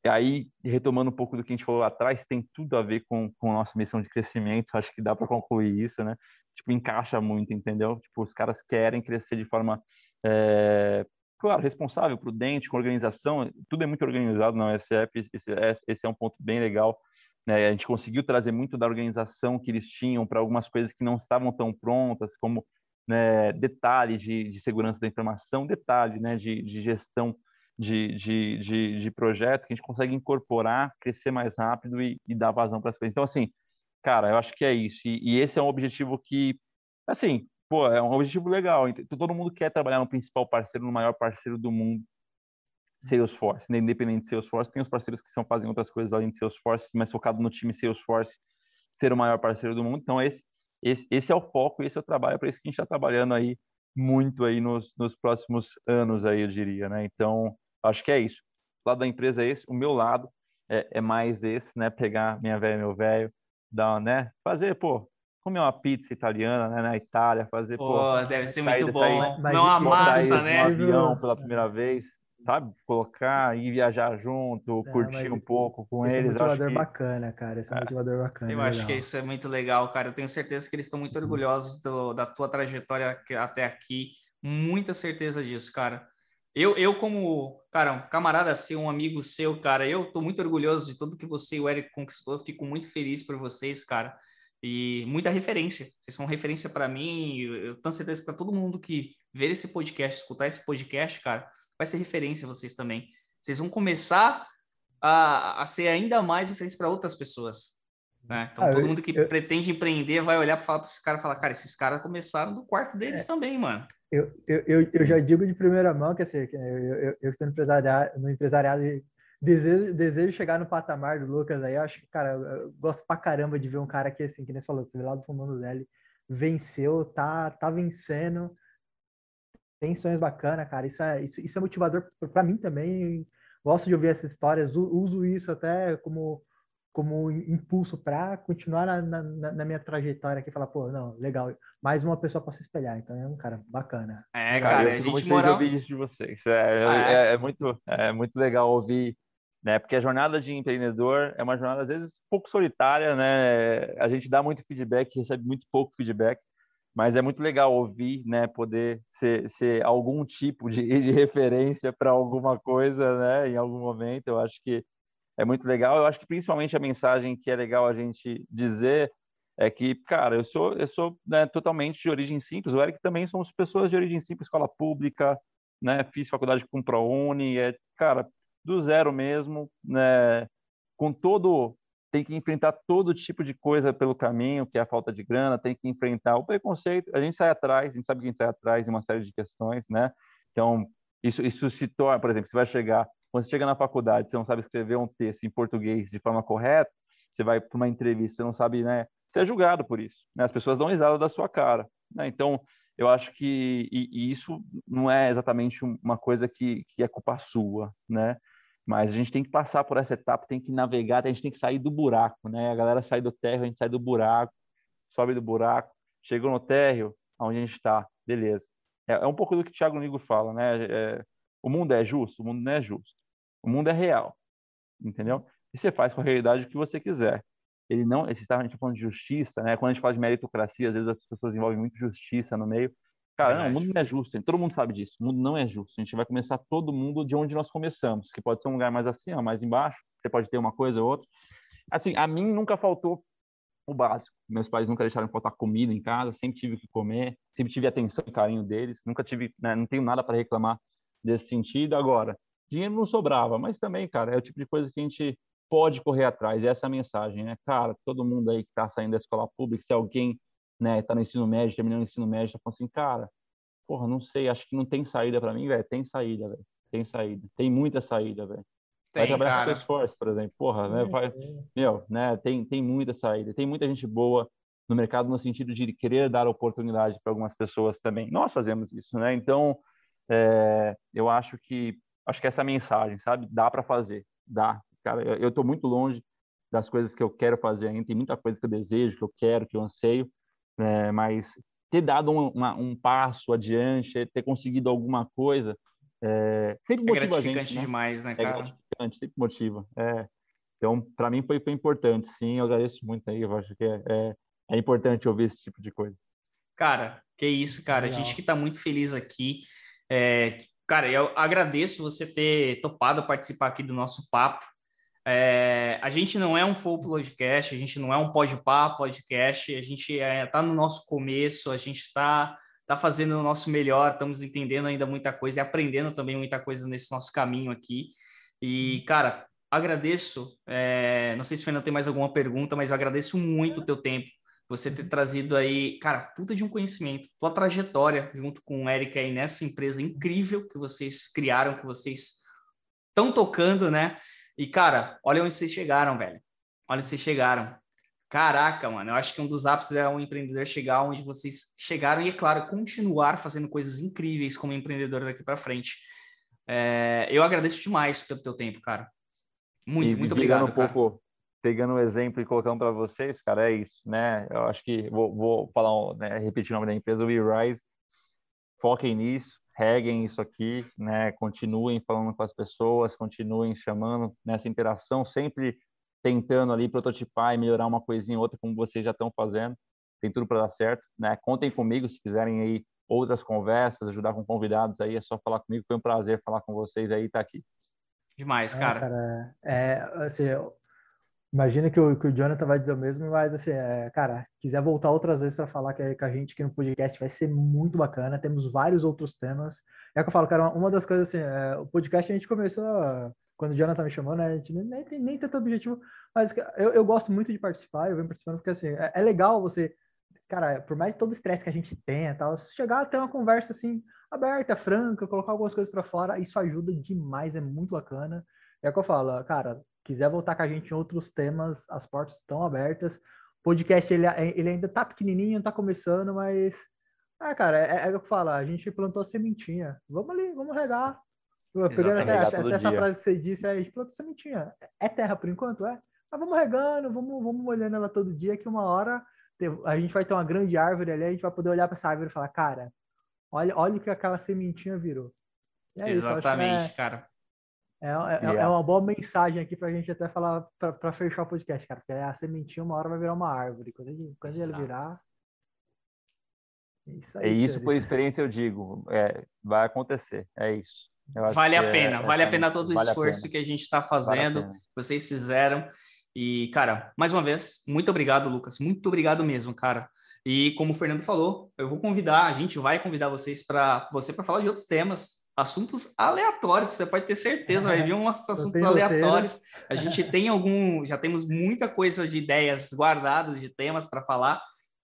aí, retomando um pouco do que a gente falou atrás, tem tudo a ver com, com nossa missão de crescimento, acho que dá para concluir isso, né? Tipo, encaixa muito, entendeu? Tipo, os caras querem crescer de forma é, claro, responsável, prudente, com organização, tudo é muito organizado na USF, esse, esse é um ponto bem legal. Né? A gente conseguiu trazer muito da organização que eles tinham para algumas coisas que não estavam tão prontas, como né, detalhe de, de, segurança da informação, detalhe né, de, de gestão de, de, projeto, que a gente consegue incorporar, crescer mais rápido e, e dar vazão para as coisas. Então, assim, cara, eu acho que é isso. E, e esse é um objetivo que, assim, pô, é um objetivo legal. Todo mundo quer trabalhar no principal parceiro, no maior parceiro do mundo, Salesforce. Né? Independente de Salesforce, tem os parceiros que são fazem outras coisas além de Salesforce, mas focado no time Salesforce, ser o maior parceiro do mundo. Então, esse, esse, esse é o foco, esse é o trabalho, é para isso que a gente está trabalhando aí muito aí nos, nos próximos anos aí, eu diria, né? Então, acho que é isso. O lado da empresa é esse, o meu lado é, é mais esse, né? Pegar minha velha, meu velho, dar, né? Fazer, pô, comer uma pizza italiana né, na Itália, fazer pô, pô deve ser muito bom, sair, comer uma massa, né? Um avião pela primeira vez, sabe? Colocar e viajar junto, é, curtir um pouco com esse eles. É um motivador que... bacana, cara. Esse é um é. motivador bacana. Eu legal. acho que isso é muito legal, cara. Eu tenho certeza que eles estão muito orgulhosos do, da tua trajetória até aqui. Muita certeza disso, cara. Eu, eu como, cara, um camarada seu, um amigo seu, cara, eu tô muito orgulhoso de tudo que você e o Eric conquistou. Fico muito feliz por vocês, cara. E muita referência. Vocês são referência para mim. Eu tenho certeza para todo mundo que ver esse podcast, escutar esse podcast, cara, vai ser referência vocês também. Vocês vão começar a, a ser ainda mais referência para outras pessoas. Né? Então, ah, todo eu, mundo que eu, pretende empreender vai olhar para esses caras e falar: cara, esses caras começaram do quarto deles é, também, mano. Eu, eu, eu, já digo de primeira mão que assim, eu, eu, eu estou no empresariado, no empresariado desejo, desejo chegar no patamar do Lucas aí. Eu acho que, cara, eu gosto pra caramba de ver um cara que, assim, que nem você falou, você vê lá do fundo dele, venceu, tá, tá vencendo tem sonhos bacanas, cara. Isso é, isso, isso é motivador para mim também. Gosto de ouvir essas histórias, uso isso até como, como impulso para continuar na, na, na, minha trajetória aqui. Falar, pô, não, legal, mais uma pessoa para se espelhar. Então é um cara bacana. É, cara, cara a gente moral... ouvir isso de vocês. É, ah, é? é, é, muito, é muito legal ouvir. Né, porque a jornada de empreendedor é uma jornada às vezes pouco solitária, né? A gente dá muito feedback, recebe muito pouco feedback mas é muito legal ouvir, né, poder ser, ser algum tipo de, *laughs* de referência para alguma coisa, né, em algum momento. Eu acho que é muito legal. Eu acho que principalmente a mensagem que é legal a gente dizer é que, cara, eu sou eu sou né, totalmente de origem simples. O Eric também somos pessoas de origem simples, escola pública, né, fiz faculdade com ProUni, é, cara, do zero mesmo, né, com todo tem que enfrentar todo tipo de coisa pelo caminho, que é a falta de grana, tem que enfrentar o preconceito. A gente sai atrás, a gente sabe que a gente sai atrás de uma série de questões, né? Então, isso, isso se torna, por exemplo, você vai chegar, quando você chega na faculdade, você não sabe escrever um texto em português de forma correta, você vai para uma entrevista, você não sabe, né? Você é julgado por isso, né? As pessoas dão risada da sua cara, né? Então, eu acho que e, e isso não é exatamente uma coisa que, que é culpa sua, né? Mas a gente tem que passar por essa etapa, tem que navegar, a gente tem que sair do buraco, né? A galera sai do térreo, a gente sai do buraco, sobe do buraco, chegou no térreo, onde a gente está, beleza. É, é, um pouco do que o Thiago Nigo fala, né? É, o mundo é justo? O mundo não é justo. O mundo é real, entendeu? E você faz com a realidade o que você quiser. Ele não, esse a gente tá falando de justiça, né? Quando a gente fala de meritocracia, às vezes as pessoas envolvem muito justiça no meio. Cara, não, o mundo não é justo, todo mundo sabe disso. O mundo não é justo. A gente vai começar todo mundo de onde nós começamos, que pode ser um lugar mais acima, mais embaixo, você pode ter uma coisa ou outra. Assim, a mim nunca faltou o básico. Meus pais nunca deixaram faltar comida em casa, sempre tive o que comer, sempre tive atenção e carinho deles, nunca tive, né, não tenho nada para reclamar desse sentido. Agora, dinheiro não sobrava, mas também, cara, é o tipo de coisa que a gente pode correr atrás. Essa é a mensagem, né? Cara, todo mundo aí que está saindo da escola pública, se alguém né, tá no ensino médio, terminando o ensino médio, tá falando assim, cara, porra, não sei, acho que não tem saída para mim, velho. Tem saída, velho. Tem saída. Tem muita saída, velho. Vai trabalhar cara. com Salesforce, por exemplo. Porra, né? Vai, meu, né? Tem, tem muita saída. Tem muita gente boa no mercado no sentido de querer dar oportunidade para algumas pessoas também. Nós fazemos isso, né? Então, é, eu acho que acho que essa mensagem, sabe? Dá para fazer, dá. Cara, eu, eu tô muito longe das coisas que eu quero fazer ainda. Tem muita coisa que eu desejo, que eu quero, que eu anseio né? mas ter dado um, uma, um passo adiante, ter conseguido alguma coisa, é, sempre é motiva a gente. Né? demais, né, é cara? É gratificante, sempre motiva. É. Então, para mim foi, foi importante, sim, eu agradeço muito aí, eu acho que é, é, é importante ouvir esse tipo de coisa. Cara, que isso, cara, Legal. a gente que está muito feliz aqui, é, cara, eu agradeço você ter topado participar aqui do nosso papo. É, a gente não é um full podcast, a gente não é um pode-pá podcast, a gente está é, tá no nosso começo, a gente está tá fazendo o nosso melhor, estamos entendendo ainda muita coisa e aprendendo também muita coisa nesse nosso caminho aqui. E, cara, agradeço. É, não sei se o Fernando tem mais alguma pergunta, mas eu agradeço muito o teu tempo. Você ter trazido aí, cara, puta de um conhecimento, tua trajetória junto com o Eric aí nessa empresa incrível que vocês criaram, que vocês estão tocando, né? E, cara, olha onde vocês chegaram, velho. Olha onde vocês chegaram. Caraca, mano, eu acho que um dos ápices é um empreendedor chegar onde vocês chegaram e, é claro, continuar fazendo coisas incríveis como empreendedor daqui para frente. É, eu agradeço demais pelo teu tempo, cara. Muito, e, muito obrigado. Um cara. pouco, pegando o um exemplo e colocando para vocês, cara, é isso, né? Eu acho que vou, vou falar, né, repetir o nome da empresa, WeRise. Foquem nisso, reguem isso aqui, né? Continuem falando com as pessoas, continuem chamando nessa interação, sempre tentando ali prototipar e melhorar uma coisinha ou outra, como vocês já estão fazendo. Tem tudo para dar certo, né? Contem comigo se quiserem aí outras conversas, ajudar com convidados aí, é só falar comigo. Foi um prazer falar com vocês aí, tá aqui. Demais, cara. É, cara é, assim, imagina que o, que o Jonathan vai dizer o mesmo, mas assim, é, cara, quiser voltar outras vezes para falar com a gente aqui no podcast, vai ser muito bacana. Temos vários outros temas. É que eu falo, cara, uma das coisas assim, é, o podcast a gente começou quando o Jonathan me chamou, né? A gente nem tem nem tanto objetivo, mas eu, eu gosto muito de participar, eu venho participando porque assim, é, é legal você cara, por mais todo o estresse que a gente tenha, tal, chegar a ter uma conversa assim aberta, franca, colocar algumas coisas para fora, isso ajuda demais, é muito bacana. É o que eu falo, cara, quiser voltar com a gente em outros temas, as portas estão abertas. O podcast ele, ele ainda tá pequenininho, tá começando, mas ah, cara, é, é o que eu falo, a gente plantou a sementinha. Vamos ali, vamos regar. Pegando até, até essa frase que você disse, a gente plantou sementinha. É terra por enquanto, é? Mas vamos regando, vamos, vamos molhando ela todo dia, que uma hora a gente vai ter uma grande árvore ali, a gente vai poder olhar para essa árvore e falar, cara, olha, olha o que aquela sementinha virou. É Exatamente, isso, é, cara. É, é, yeah. é, uma boa mensagem aqui para a gente até falar, para fechar o podcast, cara, porque a sementinha uma hora vai virar uma árvore. Quando, ele, quando ele virar. É isso, aí, é isso por experiência eu digo, é, vai acontecer, é isso. Vale a pena, é, vale a pena todo o vale esforço que a gente está fazendo, vale vocês fizeram. E, cara, mais uma vez, muito obrigado, Lucas. Muito obrigado mesmo, cara. E como o Fernando falou, eu vou convidar, a gente vai convidar vocês para você para falar de outros temas, assuntos aleatórios. Você pode ter certeza, vai vir uns assuntos aleatórios. A gente tem algum, já temos muita coisa de ideias guardadas de temas para falar.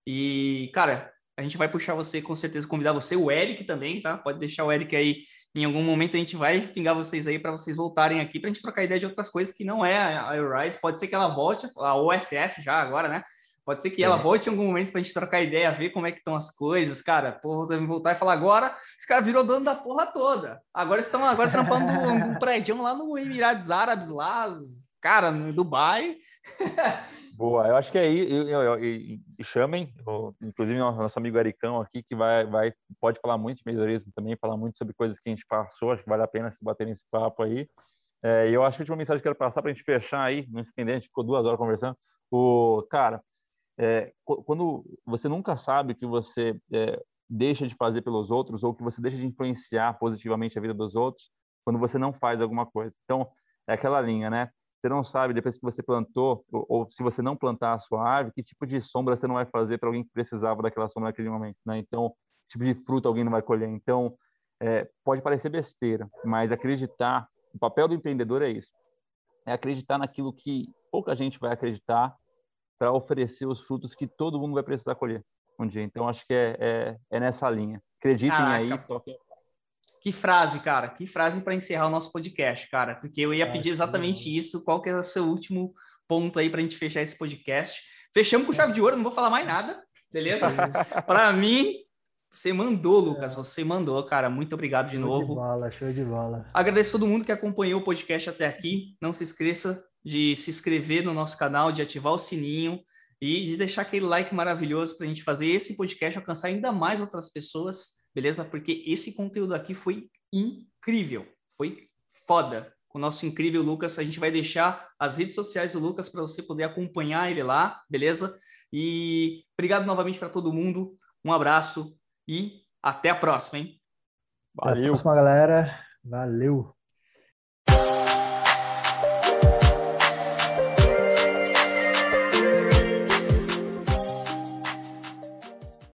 E, cara, a gente vai puxar você, com certeza, convidar você, o Eric também, tá? Pode deixar o Eric aí em algum momento a gente vai pingar vocês aí para vocês voltarem aqui para a gente trocar ideia de outras coisas que não é a Rise. Pode ser que ela volte, a OSF já agora, né? Pode ser que é. ela volte em algum momento para a gente trocar ideia, ver como é que estão as coisas, cara. Porra, deve voltar e falar agora, esse cara virou dono da porra toda. Agora estão agora trampando um, um prédio lá no Emirados Árabes, lá, cara, no Dubai. *laughs* Boa, eu acho que é aí, e, chamem, inclusive nosso amigo Aricão aqui, que vai, vai, pode falar muito de melhorismo também, falar muito sobre coisas que a gente passou, acho que vale a pena se bater nesse papo aí. É, e eu acho que a última mensagem que eu quero passar para a gente fechar aí, não se entender, a gente ficou duas horas conversando. O, cara, é, quando você nunca sabe que você é, deixa de fazer pelos outros ou que você deixa de influenciar positivamente a vida dos outros, quando você não faz alguma coisa. Então, é aquela linha, né? Você não sabe, depois que você plantou, ou, ou, se você não plantar a sua árvore, que tipo de sombra você não vai fazer para alguém que precisava daquela sombra naquele momento, né? Então, que tipo de fruta alguém não vai colher. Então, é, pode parecer besteira, mas acreditar, o papel do empreendedor é isso. É acreditar naquilo que pouca gente vai acreditar para oferecer os frutos que todo mundo vai precisar colher um dia. Então, acho que é, é, é nessa linha. Acreditem Caraca. aí, toquem que frase, cara, que frase para encerrar o nosso podcast, cara, porque eu ia pedir exatamente isso. Qual que é o seu último ponto aí para a gente fechar esse podcast? Fechamos com chave de ouro, não vou falar mais nada, beleza? *laughs* para mim, você mandou, Lucas, é. você mandou, cara. Muito obrigado de show novo. Show de bola, show de bola. Agradeço todo mundo que acompanhou o podcast até aqui. Não se esqueça de se inscrever no nosso canal, de ativar o sininho e de deixar aquele like maravilhoso para a gente fazer esse podcast alcançar ainda mais outras pessoas beleza? Porque esse conteúdo aqui foi incrível, foi foda. Com o nosso incrível Lucas, a gente vai deixar as redes sociais do Lucas para você poder acompanhar ele lá, beleza? E obrigado novamente para todo mundo, um abraço e até a próxima, hein? Valeu. Até a próxima, galera. Valeu.